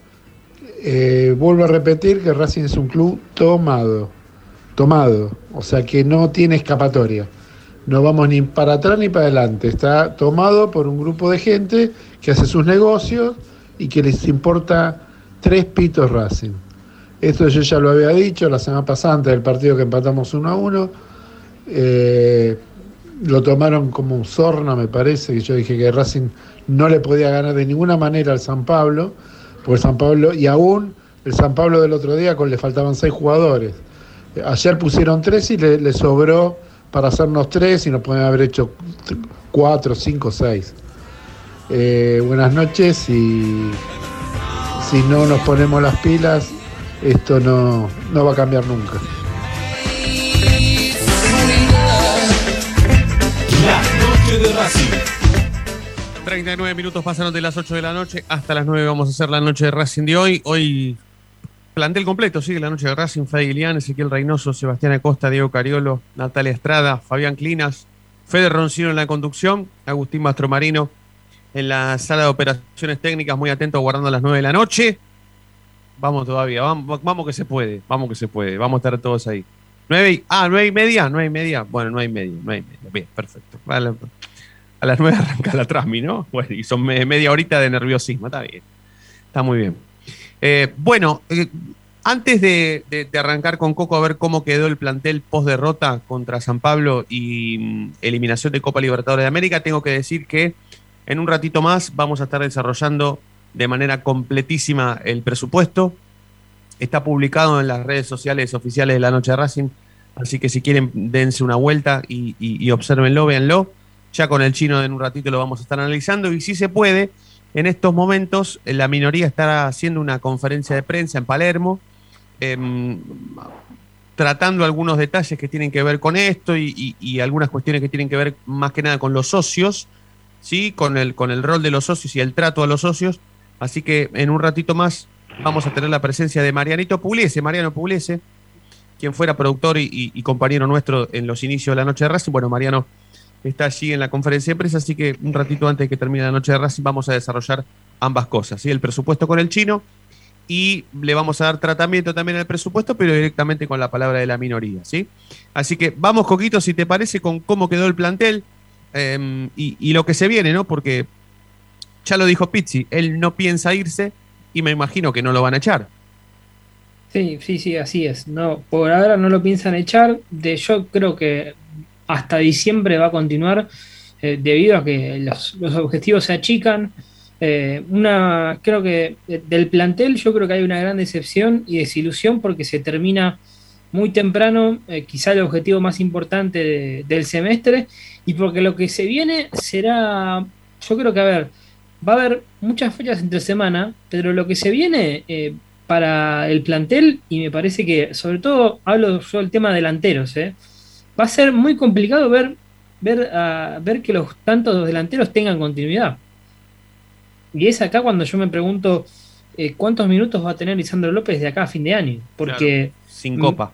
Eh, vuelvo a repetir que Racing es un club tomado, tomado, o sea que no tiene escapatoria. No vamos ni para atrás ni para adelante. Está tomado por un grupo de gente que hace sus negocios y que les importa tres pitos Racing. Esto yo ya lo había dicho la semana pasada del partido que empatamos 1 a 1. Eh, lo tomaron como un sorna, me parece, que yo dije que Racing no le podía ganar de ninguna manera al San Pablo, porque San Pablo, y aún el San Pablo del otro día con le faltaban seis jugadores. Eh, Ayer pusieron tres y le, sobró para hacernos tres y nos pueden haber hecho cuatro, cinco, seis. Eh, buenas noches y si no nos ponemos las pilas, esto no, no va a cambiar nunca. La noche de Racing. 39 minutos pasaron de las 8 de la noche hasta las 9 vamos a hacer la noche de Racing de hoy. Hoy plantel completo, sigue la noche de Racing, Fede Ilián, Ezequiel Reynoso, Sebastián Acosta, Diego Cariolo, Natalia Estrada, Fabián Clinas, Fede Roncino en la conducción, Agustín Mastromarino en la sala de operaciones técnicas, muy atento guardando a las 9 de la noche. Vamos todavía, vamos, vamos que se puede, vamos que se puede, vamos a estar todos ahí. 9 y, ah, 9 y media, 9 y media, bueno, 9 y media, 9 y media, bien, perfecto. Vale, a las 9 arranca la Trasmi, ¿no? Bueno, y son me- media horita de nerviosismo, está bien. Está muy bien. Eh, bueno, eh, antes de, de- de arrancar con Coco a ver cómo quedó el plantel post derrota contra San Pablo y mm, eliminación de Copa Libertadores de América, tengo que decir que en un ratito más vamos a estar desarrollando de manera completísima el presupuesto. Está publicado en las redes sociales oficiales de la Noche de Racing, así que si quieren dense una vuelta y, y, y obsérvenlo, véanlo. Ya con el chino en un ratito lo vamos a estar analizando y si se puede, en estos momentos eh, la minoría estará haciendo una conferencia de prensa en Palermo, em, tratando algunos detalles que tienen que ver con esto y, y- y algunas cuestiones que tienen que ver más que nada con los socios, ¿sí? con, el, con el rol de los socios y el trato a los socios. Así que en un ratito más vamos a tener la presencia de Marianito Pugliese, Mariano Pugliese, quien fuera productor y, compañero nuestro en los inicios de la noche de Racing. Bueno, Mariano está allí en la conferencia de prensa, así que un ratito antes de que termine la noche de Racing vamos a desarrollar ambas cosas, ¿sí? el presupuesto con el chino y le vamos a dar tratamiento también al presupuesto, pero directamente con la palabra de la minoría. ¿sí? Así que vamos, Coquito, si te parece, con cómo quedó el plantel eh, y, y lo que se viene, ¿no? Porque ya lo dijo Pizzi, él no piensa irse y me imagino que no lo van a echar. Sí, sí, sí, así es. No, por ahora no lo piensan echar. De, yo creo que hasta diciembre va a continuar eh, debido a que los, los objetivos se achican. Eh, una, creo que de- del plantel yo creo que hay una gran decepción y desilusión porque se termina muy temprano, eh, quizá el objetivo más importante de- del semestre, y porque lo que se viene será, yo creo que, a ver, va a haber muchas fechas entre semana, pero lo que se viene eh, para el plantel y me parece que, sobre todo, hablo yo del tema delanteros, ¿eh? va a ser muy complicado ver, ver, ah, ver que los tantos delanteros tengan continuidad. Y es acá cuando yo me pregunto eh, cuántos minutos va a tener Lisandro López de acá a fin de año. Porque Sin copa.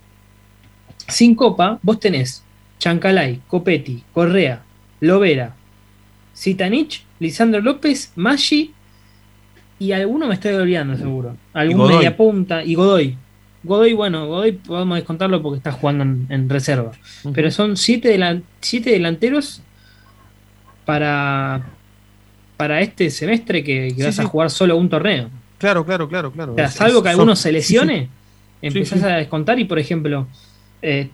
sin Copa, vos tenés Chancalay, Copetti, Correa, Lovera, Zitanich, Lisandro López, Maggi y alguno me estoy olvidando seguro. Algún Godoy. media punta y Godoy. Godoy, bueno, Godoy podemos descontarlo porque está jugando en, en reserva. Pero son siete, delan- siete delanteros para, para este semestre que, que Sí, vas a jugar solo un torneo. Claro, claro, claro, claro. O sea, salvo que son- alguno se sí. lesione, empezás sí. a descontar y, por ejemplo, eh,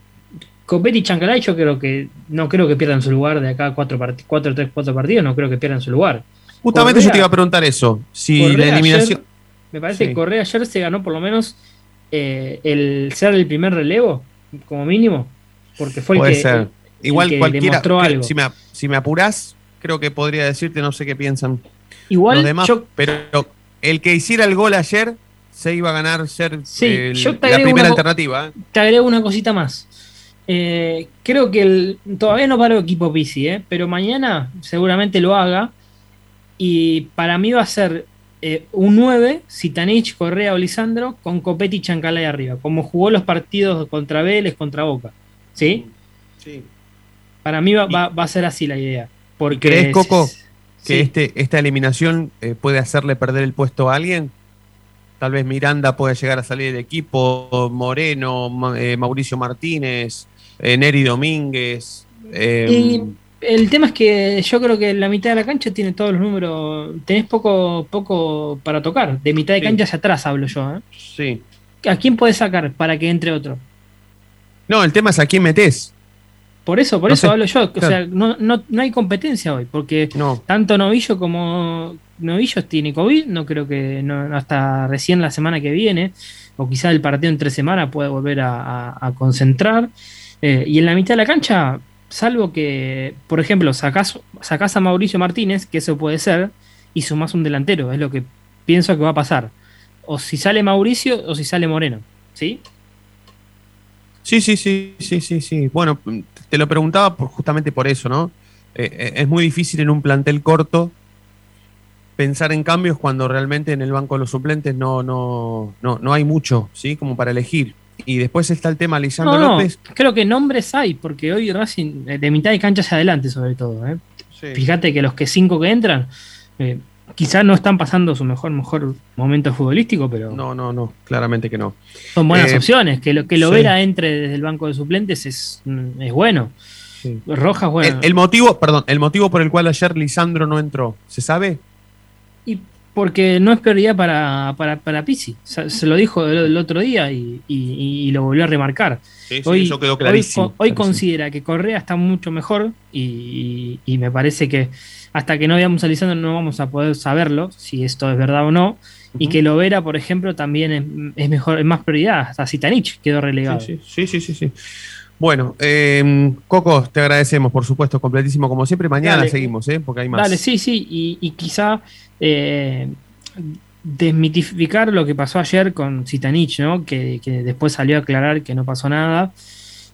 Copetti y Chancalay yo creo que no creo que pierdan su lugar de acá cuatro, cuatro, tres, cuatro partidos, no creo que pierdan su lugar. Justamente yo te iba a preguntar eso. Si Correa la eliminación. ayer- me parece Sí. que Correa ayer se ganó por lo menos eh, el ser el primer relevo, como mínimo, porque fue el que, ser. el Igual que cualquiera. demostró algo. Si me, si me apurás, creo que podría decirte, no sé qué piensan Igual los demás. yo- Pero el que hiciera el gol ayer se iba a ganar ser Sí, el- yo te la primera una alternativa. ¿eh? Te agrego una cosita más. Eh, creo que el, todavía no paró equipo Pisi, eh, pero mañana seguramente lo haga. Y para mí va a ser eh, un 9, Sitanich, Correa o Lisandro, con Copetti y Chancalay arriba, como jugó los partidos contra Vélez, contra Boca. ¿Sí? Sí. Para mí va, va- va a ser así la idea. Porque ¿Crees, Coco, que sí. este, esta eliminación eh, puede hacerle perder el puesto a alguien? Tal vez Miranda pueda llegar a salir del equipo, Moreno, eh, Mauricio Martínez, Neri Domínguez. eh, Y el tema es que yo creo que la mitad de la cancha tiene todos los números. Tenés poco, poco para tocar. De mitad de Sí. cancha hacia atrás hablo yo. ¿eh? sí. ¿A quién puedes sacar para que entre otro? No, el tema es a quién metés. Por eso, por No eso sé, hablo yo. O sea, no, no, no hay competencia hoy. Porque tanto Novillo como Novillo tiene COVID. No creo que no, hasta recién la semana que viene. O quizá el partido en tres semanas puede volver a, a- a concentrar. Eh, y en la mitad de la cancha, salvo que, por ejemplo, sacás, sacás a Mauricio Martínez, que eso puede ser, y sumás un delantero. Es lo que pienso que va a pasar. O si sale Mauricio o si sale Moreno. ¿Sí? Sí, sí, sí, sí, sí. Bueno, te lo preguntaba por, justamente por eso, ¿no? Eh, eh, es muy difícil en un plantel corto pensar en cambios cuando realmente en el banco de los suplentes no, no, no, no hay mucho, ¿sí? Como para elegir. Y después está el tema Lisandro No, no, López. creo que nombres hay, porque hoy Racing, eh, de mitad de cancha hacia adelante, sobre todo. ¿eh? Sí. Fíjate que los que cinco que entran, eh, quizás no están pasando su mejor, mejor momento futbolístico, pero No, no, no, claramente que no. son buenas Eh, opciones. Que lo que sí. Lovera entre desde el banco de suplentes es, es bueno. Rojas, bueno. El, el motivo, perdón, el motivo por el cual ayer Lisandro no entró, ¿se sabe? Y porque no es prioridad para, para, para Pizzi. Se, se lo dijo el, el otro día y, y- y lo volvió a remarcar. Sí, sí, eso quedó hoy clarísimo, Hoy, clarísimo. considera que Correa está mucho mejor y, y- me parece que hasta que no veamos a Lisandro no vamos a poder saberlo, si esto es verdad o no. Y que Lovera, por ejemplo, también es, es mejor, es más prioridad. Hasta Sitanich quedó relegado. Sí, sí, sí, sí, sí. Bueno, eh, Coco, te agradecemos, por supuesto, completísimo como siempre. Mañana Dale. seguimos, ¿eh? Porque hay más. Dale, sí, sí, y, y quizá eh, desmitificar lo que pasó ayer con Zitanich, ¿no? Que, que después salió a aclarar que no pasó nada,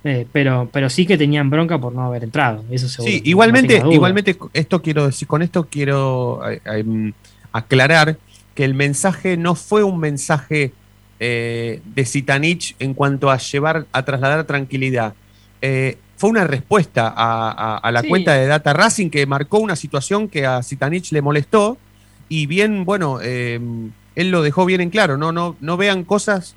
eh, pero, pero sí que tenían bronca por no haber entrado, eso seguro. Sí, igualmente, igualmente esto quiero decir, con esto quiero eh, eh, aclarar que el mensaje no fue un mensaje eh, de Zitanich en cuanto a llevar, a trasladar tranquilidad. Eh, fue una respuesta a, a- a la Sí. cuenta de Data Racing que marcó una situación que a Zitanich le molestó y bien, bueno, eh, él lo dejó bien en claro, no, no, no vean cosas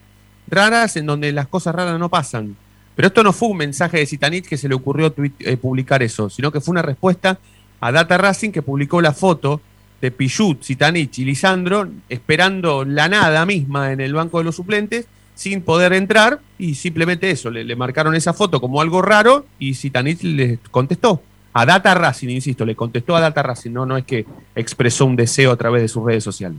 raras en donde las cosas raras no pasan. Pero esto no fue un mensaje de Zitanich que se le ocurrió eh, publicar eso, sino que fue una respuesta a Data Racing que publicó la foto de Pichut, Zitanich y Lisandro esperando la nada misma en el banco de los suplentes sin poder entrar y simplemente eso, le, le marcaron esa foto como algo raro y Zitanich le contestó. A Data Racing, insisto, le contestó a Data Racing, no, no es que expresó un deseo a través de sus redes sociales.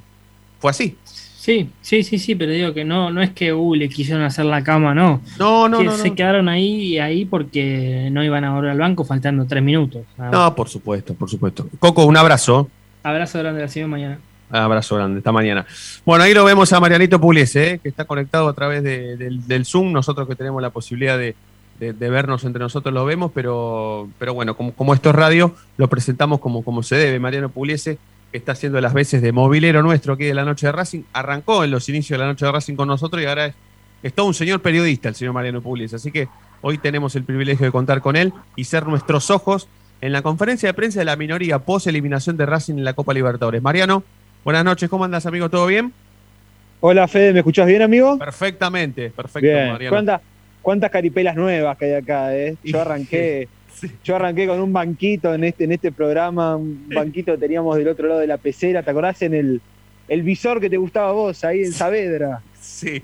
Fue así. Sí, sí, sí, sí, pero digo que no, no es que uh, le quisieron hacer la cama, no. No, no, Que no, se no. quedaron ahí ahí porque no iban a volver al banco faltando tres minutos. No, por supuesto, por supuesto. Coco, un abrazo. Abrazo grande, la siguiente mañana. Abrazo grande, esta mañana. Bueno, ahí lo vemos a Marianito Puliese, eh, que está conectado a través de- del, Zoom. Nosotros que tenemos la posibilidad de, vernos entre nosotros lo vemos, pero, bueno, como, como esto es radio, lo presentamos como, se debe. Mariano Puliese, que está haciendo las veces de movilero nuestro aquí de la noche de Racing, arrancó en los inicios de la noche de Racing con nosotros y ahora es, es todo un señor periodista, el señor Mariano Puliese. Así que hoy tenemos el privilegio de contar con él y ser nuestros ojos en la conferencia de prensa de la minoría post eliminación de Racing en la Copa Libertadores. Mariano, buenas noches, ¿cómo andas, amigo? ¿Todo bien? Hola Fede, ¿me escuchás bien, amigo? Perfectamente, perfecto, Bien. Mariano. ¿Cuántas, cuántas caripelas nuevas que hay acá, eh? Yo arranqué, yo arranqué con un banquito en este, en este programa, un banquito que teníamos del otro lado de la pecera, ¿te acordás en el, el visor que te gustaba a vos, ahí en Saavedra? Sí,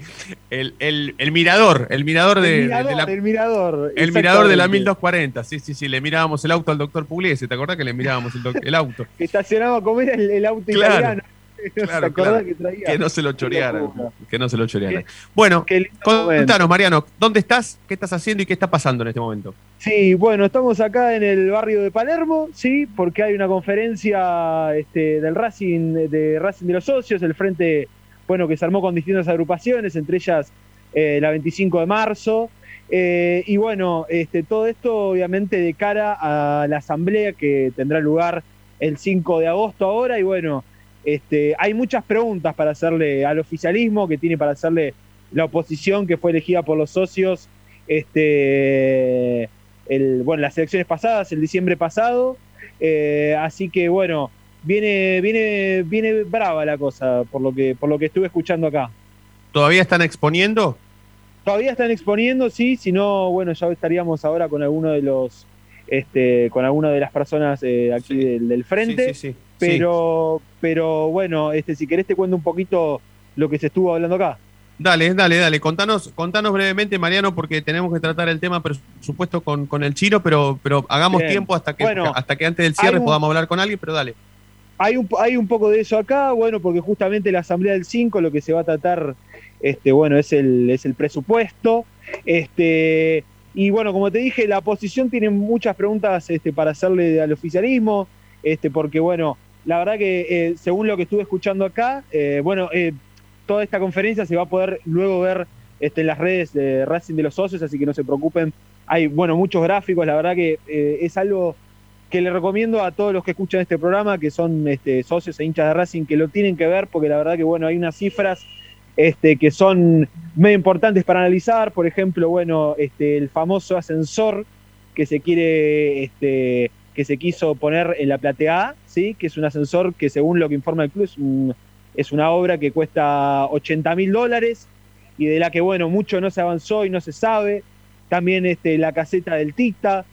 el, el- el mirador, el mirador de, el mirador, de la, el mirador. el mirador de la exactamente. 1240. Sí, sí, sí, le mirábamos el auto al doctor Pugliese. ¿Te acordás que le mirábamos el, el auto? Estacionaba como era el, auto Claro, italiano. ¿Te claro, claro. que traía? Que no se lo chorearan. Que no se lo chorearan. Bueno, contanos, Mariano, ¿dónde estás? ¿Qué estás haciendo y qué está pasando en este momento? Sí, bueno, estamos acá en el barrio de Palermo, sí, porque hay una conferencia este, del Racing, de Racing de los Socios, el frente, bueno, que se armó con distintas agrupaciones, entre ellas eh, la 25 de marzo. Eh, y bueno, este, todo esto obviamente de cara a la asamblea que tendrá lugar el 5 de agosto ahora. Y bueno, este, hay muchas preguntas para hacerle al oficialismo, que tiene para hacerle la oposición que fue elegida por los socios este, el, bueno, las elecciones pasadas, el diciembre pasado. Eh, así que bueno, viene, viene, viene brava la cosa, por lo que, por lo que estuve escuchando acá. ¿Todavía están exponiendo? Todavía están exponiendo, sí, si no, bueno, ya estaríamos ahora con alguno de los, este, con alguna de las personas eh, aquí del, del frente. Sí, sí, sí. Pero, pero bueno, este, si querés te cuento un poquito lo que se estuvo hablando acá. Dale, dale, dale. Contanos, contanos brevemente, Mariano, porque tenemos que tratar el tema, por supuesto, con, con el chino, pero, pero hagamos Bien. tiempo hasta que, Bueno, hasta que antes del cierre un- podamos hablar con alguien, pero dale. Hay un, hay un poco de eso acá, bueno, porque justamente la Asamblea del 5 lo que se va a tratar, este, bueno, es el, es el presupuesto. Este, y bueno, como te dije, la oposición tiene muchas preguntas este, para hacerle al oficialismo, este, porque bueno, la verdad que eh, según lo que estuve escuchando acá, eh, bueno, eh, toda esta conferencia se va a poder luego ver este, en las redes de Racing de los Socios, así que no se preocupen. Hay, bueno, muchos gráficos, la verdad que es algo que le recomiendo a todos los que escuchan este programa, que son este, socios e hinchas de Racing, que lo tienen que ver, porque la verdad que bueno, hay unas cifras este, que son medio importantes para analizar. Por ejemplo, bueno, este, el famoso ascensor que se quiere, este, que se quiso poner en la platea ¿sí? que es un ascensor que según lo que informa el club es, un- es una obra que cuesta 80 mil dólares y de la que bueno, mucho no se avanzó y no se sabe. También este, la caseta del Tita,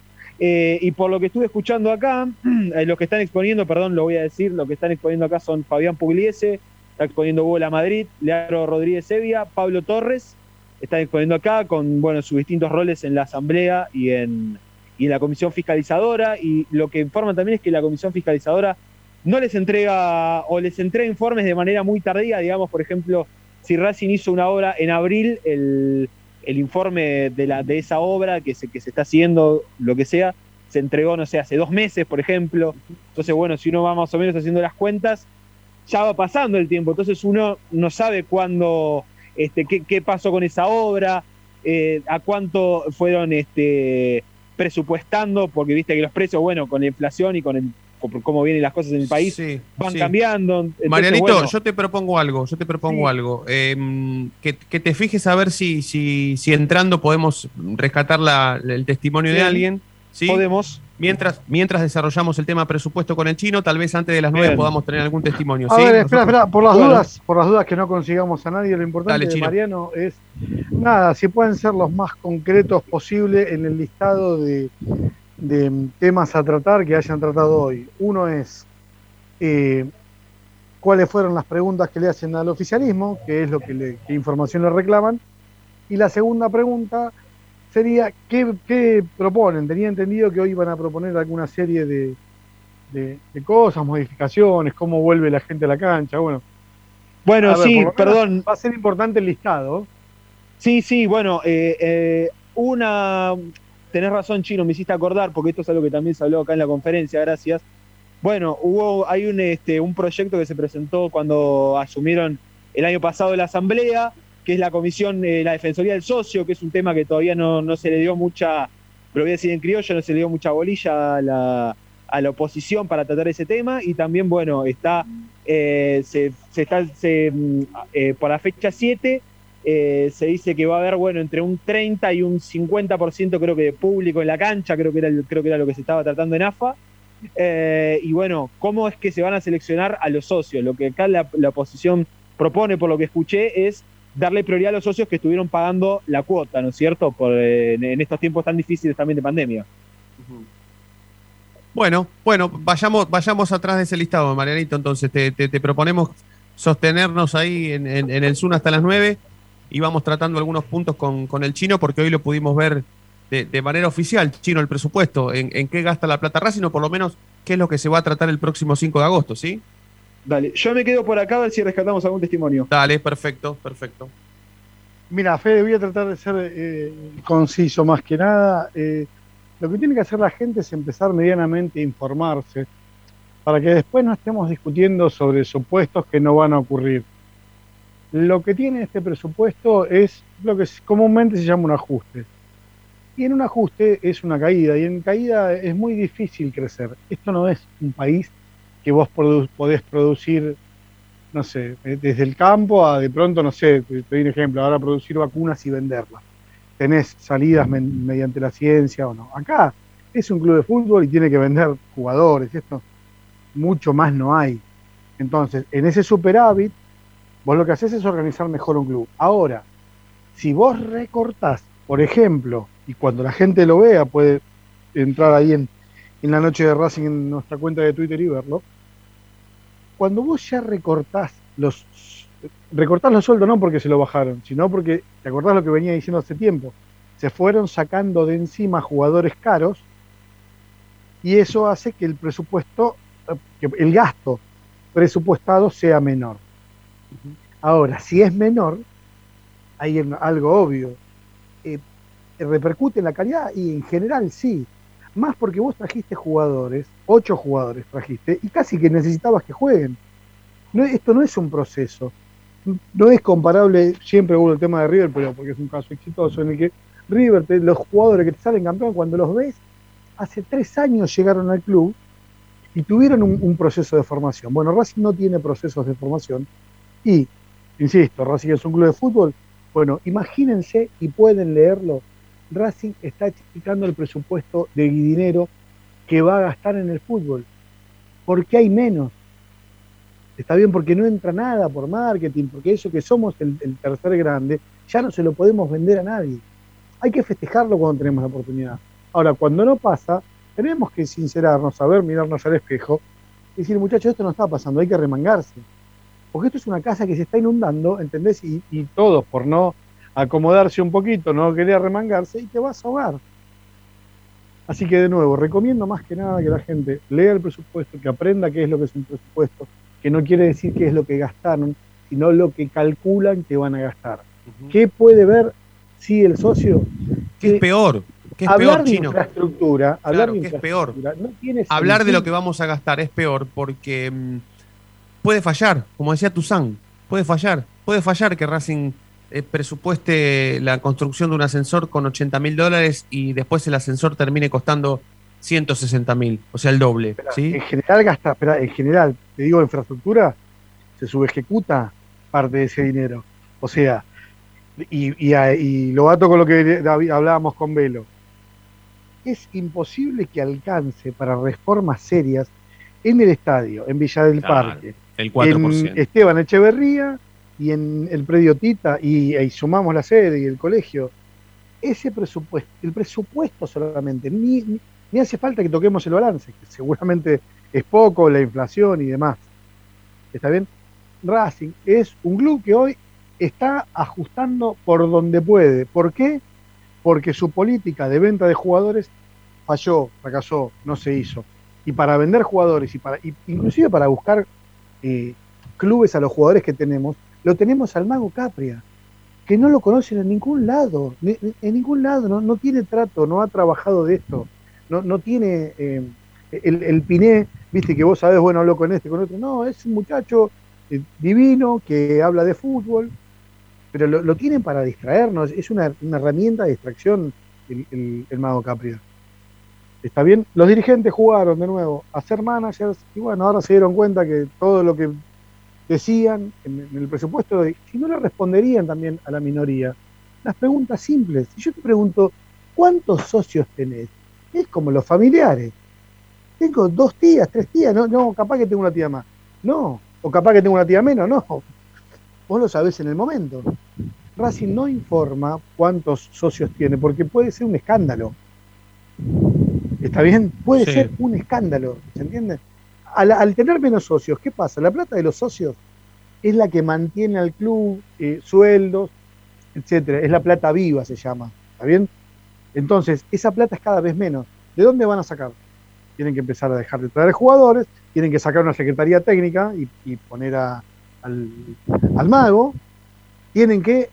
eh, y por lo que estuve escuchando acá, eh, los que están exponiendo, perdón, lo voy a decir, los que están exponiendo acá son Fabián Pugliese, está exponiendo Hugo La Madrid, Leandro Rodríguez Sevilla, Pablo Torres, están exponiendo acá con bueno, sus distintos roles en la Asamblea y en, y en la Comisión Fiscalizadora. Y lo que informan también es que la Comisión Fiscalizadora no les entrega o les entrega informes de manera muy tardía, digamos, por ejemplo, si Racing hizo una obra en abril, el, el informe de, la, de esa obra que se, que se está haciendo, lo que sea, se entregó, no sé, hace dos meses, por ejemplo. Entonces, bueno, si uno va más o menos haciendo las cuentas, ya va pasando el tiempo. Entonces uno no sabe cuándo, este, qué, qué pasó con esa obra, eh, a cuánto fueron este, presupuestando, porque viste que los precios, bueno, con la inflación y con el, cómo vienen las cosas en el país, van sí. cambiando. Entonces, Marianito, bueno, yo te propongo algo, yo te propongo Sí. algo. Eh, que, que te fijes a ver si, si, si entrando podemos rescatar la- el testimonio de alguien. ¿sí? Podemos. Mientras, mientras desarrollamos el tema presupuesto con el chino, tal vez antes de las nueve podamos tener algún testimonio. A ver, espera, espera, por las Bueno, dudas, por las dudas que no consigamos a nadie, lo importante Dale, de Chino. Mariano es nada, si pueden ser los más concretos posible en el listado de, de temas a tratar que hayan tratado hoy. Uno es eh, cuáles fueron las preguntas que le hacen al oficialismo, qué es lo que le, qué información le reclaman. Y la segunda pregunta sería qué, qué proponen. Tenía entendido que hoy iban a proponer alguna serie de, de, de cosas, modificaciones, cómo vuelve la gente a la cancha, bueno. Bueno, ver, sí, perdón. Va a ser importante el listado. Sí, sí, bueno, eh, eh, una. Tenés razón, Chino, me hiciste acordar, porque esto es algo que también se habló acá en la conferencia, gracias. Bueno, hubo, hay un, este, un proyecto que se presentó cuando asumieron el año pasado la Asamblea, que es la Comisión, eh, la Defensoría del Socio, que es un tema que todavía no, no se le dio mucha, pero voy a decir en criollo, no se le dio mucha bolilla a la, a la oposición para tratar ese tema. Y también, bueno, está, eh, se, está se, mm, eh, para fecha 7 eh, se dice que va a haber, bueno, entre un 30 y un 50% creo que de público en la cancha, creo que era, creo que era lo que se estaba tratando en AFA. Eh, y bueno, ¿cómo es que se van a seleccionar a los socios? Lo que acá la, oposición propone, por lo que escuché, es darle prioridad a los socios que estuvieron pagando la cuota, ¿no es cierto? Por, eh, en, estos tiempos tan difíciles también de pandemia. Bueno, bueno, vayamos, vayamos atrás de ese listado, Marianito. Entonces, te, proponemos sostenernos ahí en el Zoom hasta las 9 y vamos tratando algunos puntos con, con el chino, porque hoy lo pudimos ver de, de manera oficial, chino, el presupuesto, en, en qué gasta la plata Racing, o por lo menos qué es lo que se va a tratar el próximo 5 de agosto, ¿sí? Dale, yo me quedo por acá a ver si rescatamos algún testimonio. Dale, perfecto, perfecto. Mira, Fede, voy a tratar de ser eh, conciso más que nada. Eh, lo que tiene que hacer la gente es empezar medianamente a informarse para que después no estemos discutiendo sobre supuestos que no van a ocurrir. Lo que tiene este presupuesto es lo que comúnmente se llama un ajuste. Y en un ajuste es una caída, y en caída es muy difícil crecer. Esto no es un país que vos produ- podés producir no sé, eh, desde el campo a de pronto, no sé, te, doy un ejemplo, ahora producir vacunas y venderlas. Tenés salidas mediante la ciencia o no. Acá es un club de fútbol y tiene que vender jugadores, esto mucho más no hay. Entonces, en ese superávit, vos lo que haces es organizar mejor un club. Ahora, si vos recortás, por ejemplo, y cuando la gente lo vea, puede entrar ahí en, en la noche de Racing en nuestra cuenta de Twitter y verlo, cuando vos ya recortás los recortás los sueldos no porque se lo bajaron, sino porque te acordás lo que venía diciendo hace tiempo. Se fueron sacando de encima jugadores caros y eso hace que el presupuesto, eh, que el gasto presupuestado sea menor. Ahora, si es menor, hay algo obvio. Eh, ¿Repercute en la calidad? Y en general sí. Más porque vos trajiste jugadores, ocho jugadores trajiste, y casi que necesitabas que jueguen. No, esto no es un proceso. No es comparable, siempre hubo el tema de River, pero porque es un caso exitoso en el que River, los jugadores que te salen campeón, cuando los ves, hace tres años llegaron al club y tuvieron un, un proceso de formación. Bueno, Racing no tiene procesos de formación y, insisto, Racing es un club de fútbol. Bueno, imagínense y pueden leerlo. Racing está achicando el presupuesto de dinero que va a gastar en el fútbol. porque hay menos? Está bien, porque no entra nada por marketing, porque eso que somos el, el tercer grande, ya no se lo podemos vender a nadie. Hay que festejarlo cuando tenemos la oportunidad. Ahora, cuando no pasa, tenemos que sincerarnos, saber mirarnos al espejo y decir, muchachos, esto no está pasando, hay que remangarse. Porque esto es una casa que se está inundando, ¿entendés? Y, y todos, por no acomodarse un poquito, no querer remangarse, y te vas a ahogar. Así que, de nuevo, recomiendo más que nada que la gente lea el presupuesto, que aprenda qué es lo que es un presupuesto, que no quiere decir qué es lo que gastaron, sino lo que calculan que van a gastar. ¿Qué puede ver si el socio? ¿Qué es peor? ¿Qué es hablar peor, de Chino? infraestructura, hablar Claro, de ¿qué es peor? no Hablar de lo que vamos a gastar es peor porque mm, puede fallar, como decía Tuzán, puede fallar, puede fallar que Racing eh, presupueste la construcción de un ascensor con 80 mil dólares y después el ascensor termine costando 160 mil, o sea, el doble. ¿sí? En general gasta, espera, en general, te digo, infraestructura, se subejecuta parte de ese dinero. O sea, y, y, a- y lo bato con lo que David- hablábamos con Velo. Es imposible que alcance para reformas serias en el estadio, en Villa del Claro, Parque, el 4%. en Esteban Echeverría y en el predio Tita, y, y sumamos la sede y el colegio. Ese presupuesto, el presupuesto solamente, ni, ni- hace falta que toquemos el balance, que seguramente es poco, la inflación y demás. ¿Está bien? Racing es un club que hoy está ajustando por donde puede. ¿Por qué? Porque su política de venta de jugadores falló, fracasó, no se hizo. Y para vender jugadores y para inclusive para buscar eh, clubes a los jugadores que tenemos, lo tenemos al mago Capria, que no lo conocen en ningún lado, en ningún lado, no, no tiene trato, no ha trabajado de esto, no, no tiene, eh, el, el Piné viste que vos sabés, bueno, hablo con este, con otro. No, es un muchacho eh, divino que habla de fútbol, pero lo, lo tienen para distraernos, es una, una herramienta de distracción el, el Mago Capria. Está bien, los dirigentes jugaron de nuevo a ser managers y bueno, ahora se dieron cuenta que todo lo que decían en, el presupuesto, si no le responderían también a la minoría, las preguntas simples. Si yo te pregunto, ¿cuántos socios tenés? Es como los familiares. Tengo dos tías, tres tías, no, no, capaz que tengo una tía más. No, o capaz que tengo una tía menos, no. Vos lo sabés en el momento. Racing no informa cuántos socios tiene, porque puede ser un escándalo. ¿Está bien? Puede Sí. ser un escándalo, ¿se entiende? Al, al tener menos socios, ¿qué pasa? La plata de los socios es la que mantiene al club, eh, sueldos, etcétera. Es la plata viva, se llama. ¿Está bien? Entonces, esa plata es cada vez menos. ¿De dónde van a sacar? Tienen que empezar a dejar de traer jugadores, tienen que sacar una secretaría técnica y, y poner a- al, al mago, tienen que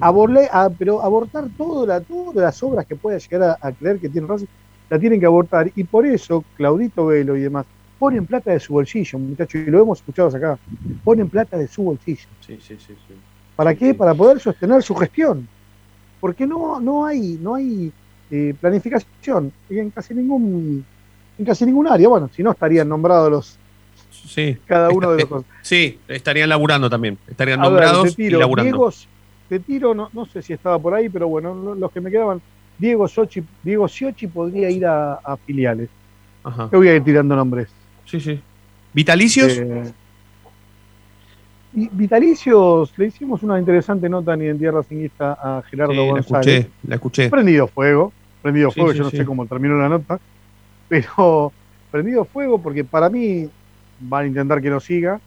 aborle- a- pero abortar todo la, todas las obras que pueda llegar a, a creer que tiene Racing, la tienen que abortar. Y por eso, Claudito Velo y demás, ponen plata de su bolsillo, muchachos, y lo hemos escuchado acá, ponen plata de su bolsillo. Sí, sí, sí, sí. ¿Para qué? Para poder sostener su gestión. Porque no, no hay, no hay eh, planificación en casi ningún en casi ningún área. Bueno, si no estarían nombrados los Sí. cada uno de los. Sí, estarían laburando también. Estarían A ver, nombrados te y tiro, laburando. Diego, te tiro, no, no sé si estaba por ahí, pero bueno, lo- los que me quedaban, Diego Sochi, Diego Siochi podría ir a, a filiales. Ajá. Te voy a ir tirando nombres. Sí, sí. ¿Vitalicios? Eh, y Vitalicios, le hicimos una interesante nota en Identidad Racingista a Gerardo Sí, la González. escuché, la escuché. Prendido fuego, prendido Sí, fuego, sí, yo no sé cómo terminó la nota, pero prendido fuego porque para mí van a intentar que no siga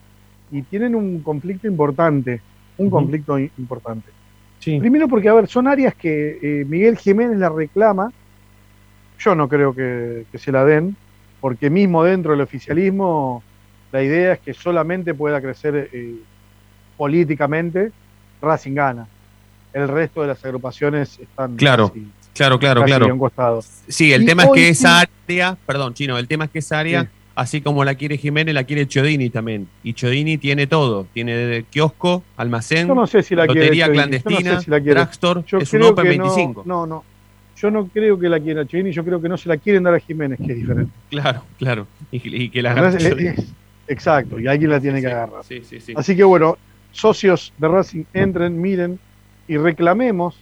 y tienen un conflicto importante, un conflicto importante. Sí. Primero porque, a ver, son áreas que eh, Miguel Jiménez la reclama, yo no creo que, que se la den, porque mismo dentro del oficialismo la idea es que solamente pueda crecer eh, políticamente Racing gana. El resto de las agrupaciones están Claro, casi- claro, claro, casi claro. Sí, el Y tema es que esa área, perdón, Chino, el tema es que esa área, Sí. Así como la quiere Jiménez, la quiere Chodini también. Y Chodini tiene todo. Tiene de kiosco, almacén, no sé si la quiere lotería no clandestina, sé si la quiere. drugstore, Yo es un Open que no- 25. No, no, Yo no creo que la quiera Chini, yo creo que no se la quieren dar a Jiménez, que es diferente. Claro, claro. Y, y que la No es- agarre es- exacto, y alguien la tiene que agarrar. Sí, sí, sí. Así que bueno, socios de Racing, entren, miren y reclamemos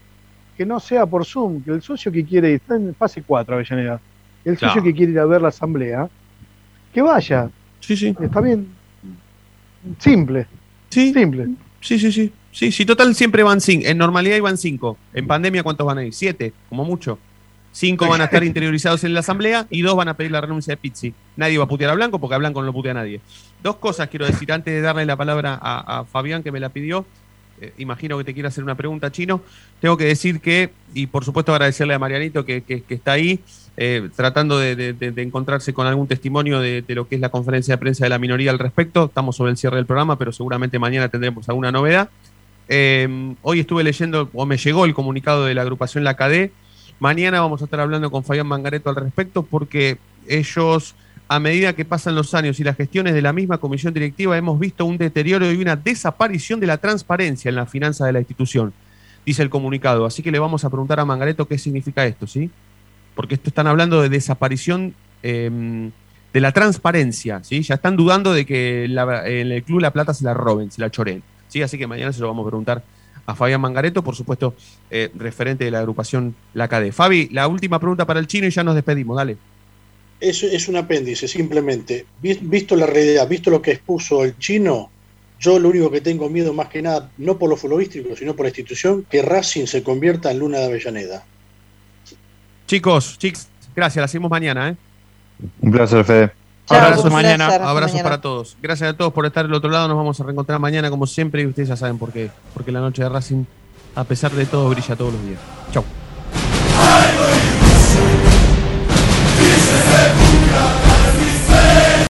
que no sea por Zoom, que el socio que quiere ir, está en fase 4 Avellaneda, el socio que quiere ir a ver la asamblea, que vaya. Sí, sí. Está bien. Simple. Sí. Simple. Sí, sí, sí. Sí, sí, total siempre van cinco. En normalidad iban cinco. En pandemia, ¿cuántos van a ir? Siete, como mucho. Cinco van a estar interiorizados en la asamblea y dos van a pedir la renuncia de Pizzi. Nadie va a putear a Blanco porque a Blanco no lo putea nadie. Dos cosas quiero decir antes de darle la palabra a, a Fabián que me la pidió. Eh, imagino que te quiere hacer una pregunta, Chino. Tengo que decir que, y por supuesto agradecerle a Marianito que, está ahí, eh, tratando de, encontrarse con algún testimonio de, lo que es la conferencia de prensa de la minoría al respecto. Estamos sobre el cierre del programa, pero seguramente mañana tendremos alguna novedad. Eh, hoy estuve leyendo, o me llegó el comunicado de la agrupación La CADE. Mañana vamos a estar hablando con Fabián Mangareto al respecto porque ellos, a medida que pasan los años y las gestiones de la misma comisión directiva, hemos visto un deterioro y una desaparición de la transparencia en la finanza de la institución, dice el comunicado. Así que le vamos a preguntar a Mangareto qué significa esto, ¿sí? Porque esto están hablando de desaparición eh, de la transparencia, ¿sí? Ya están dudando de que en el club la plata se la roben, se la choren. ¿sí? Así que mañana se lo vamos a preguntar a Fabián Mangareto, por supuesto, eh, referente de la agrupación La CADE. Fabi, la última pregunta para el chino y ya nos despedimos, dale. Es, es un apéndice, simplemente. Vi- Visto la realidad, visto lo que expuso el chino, yo lo único que tengo miedo más que nada, no por lo futbolístico, sino por la institución, que Racing se convierta en Luna de Avellaneda. Chicos, chicos, gracias, la hacemos mañana, ¿eh? Un placer, Fede. Abrazos un mañana, abrazos mañana. para todos. Gracias a todos por estar del otro lado. Nos vamos a reencontrar mañana como siempre y ustedes ya saben por qué. Porque la noche de Racing, a pesar de todo, brilla todos los días. Chau.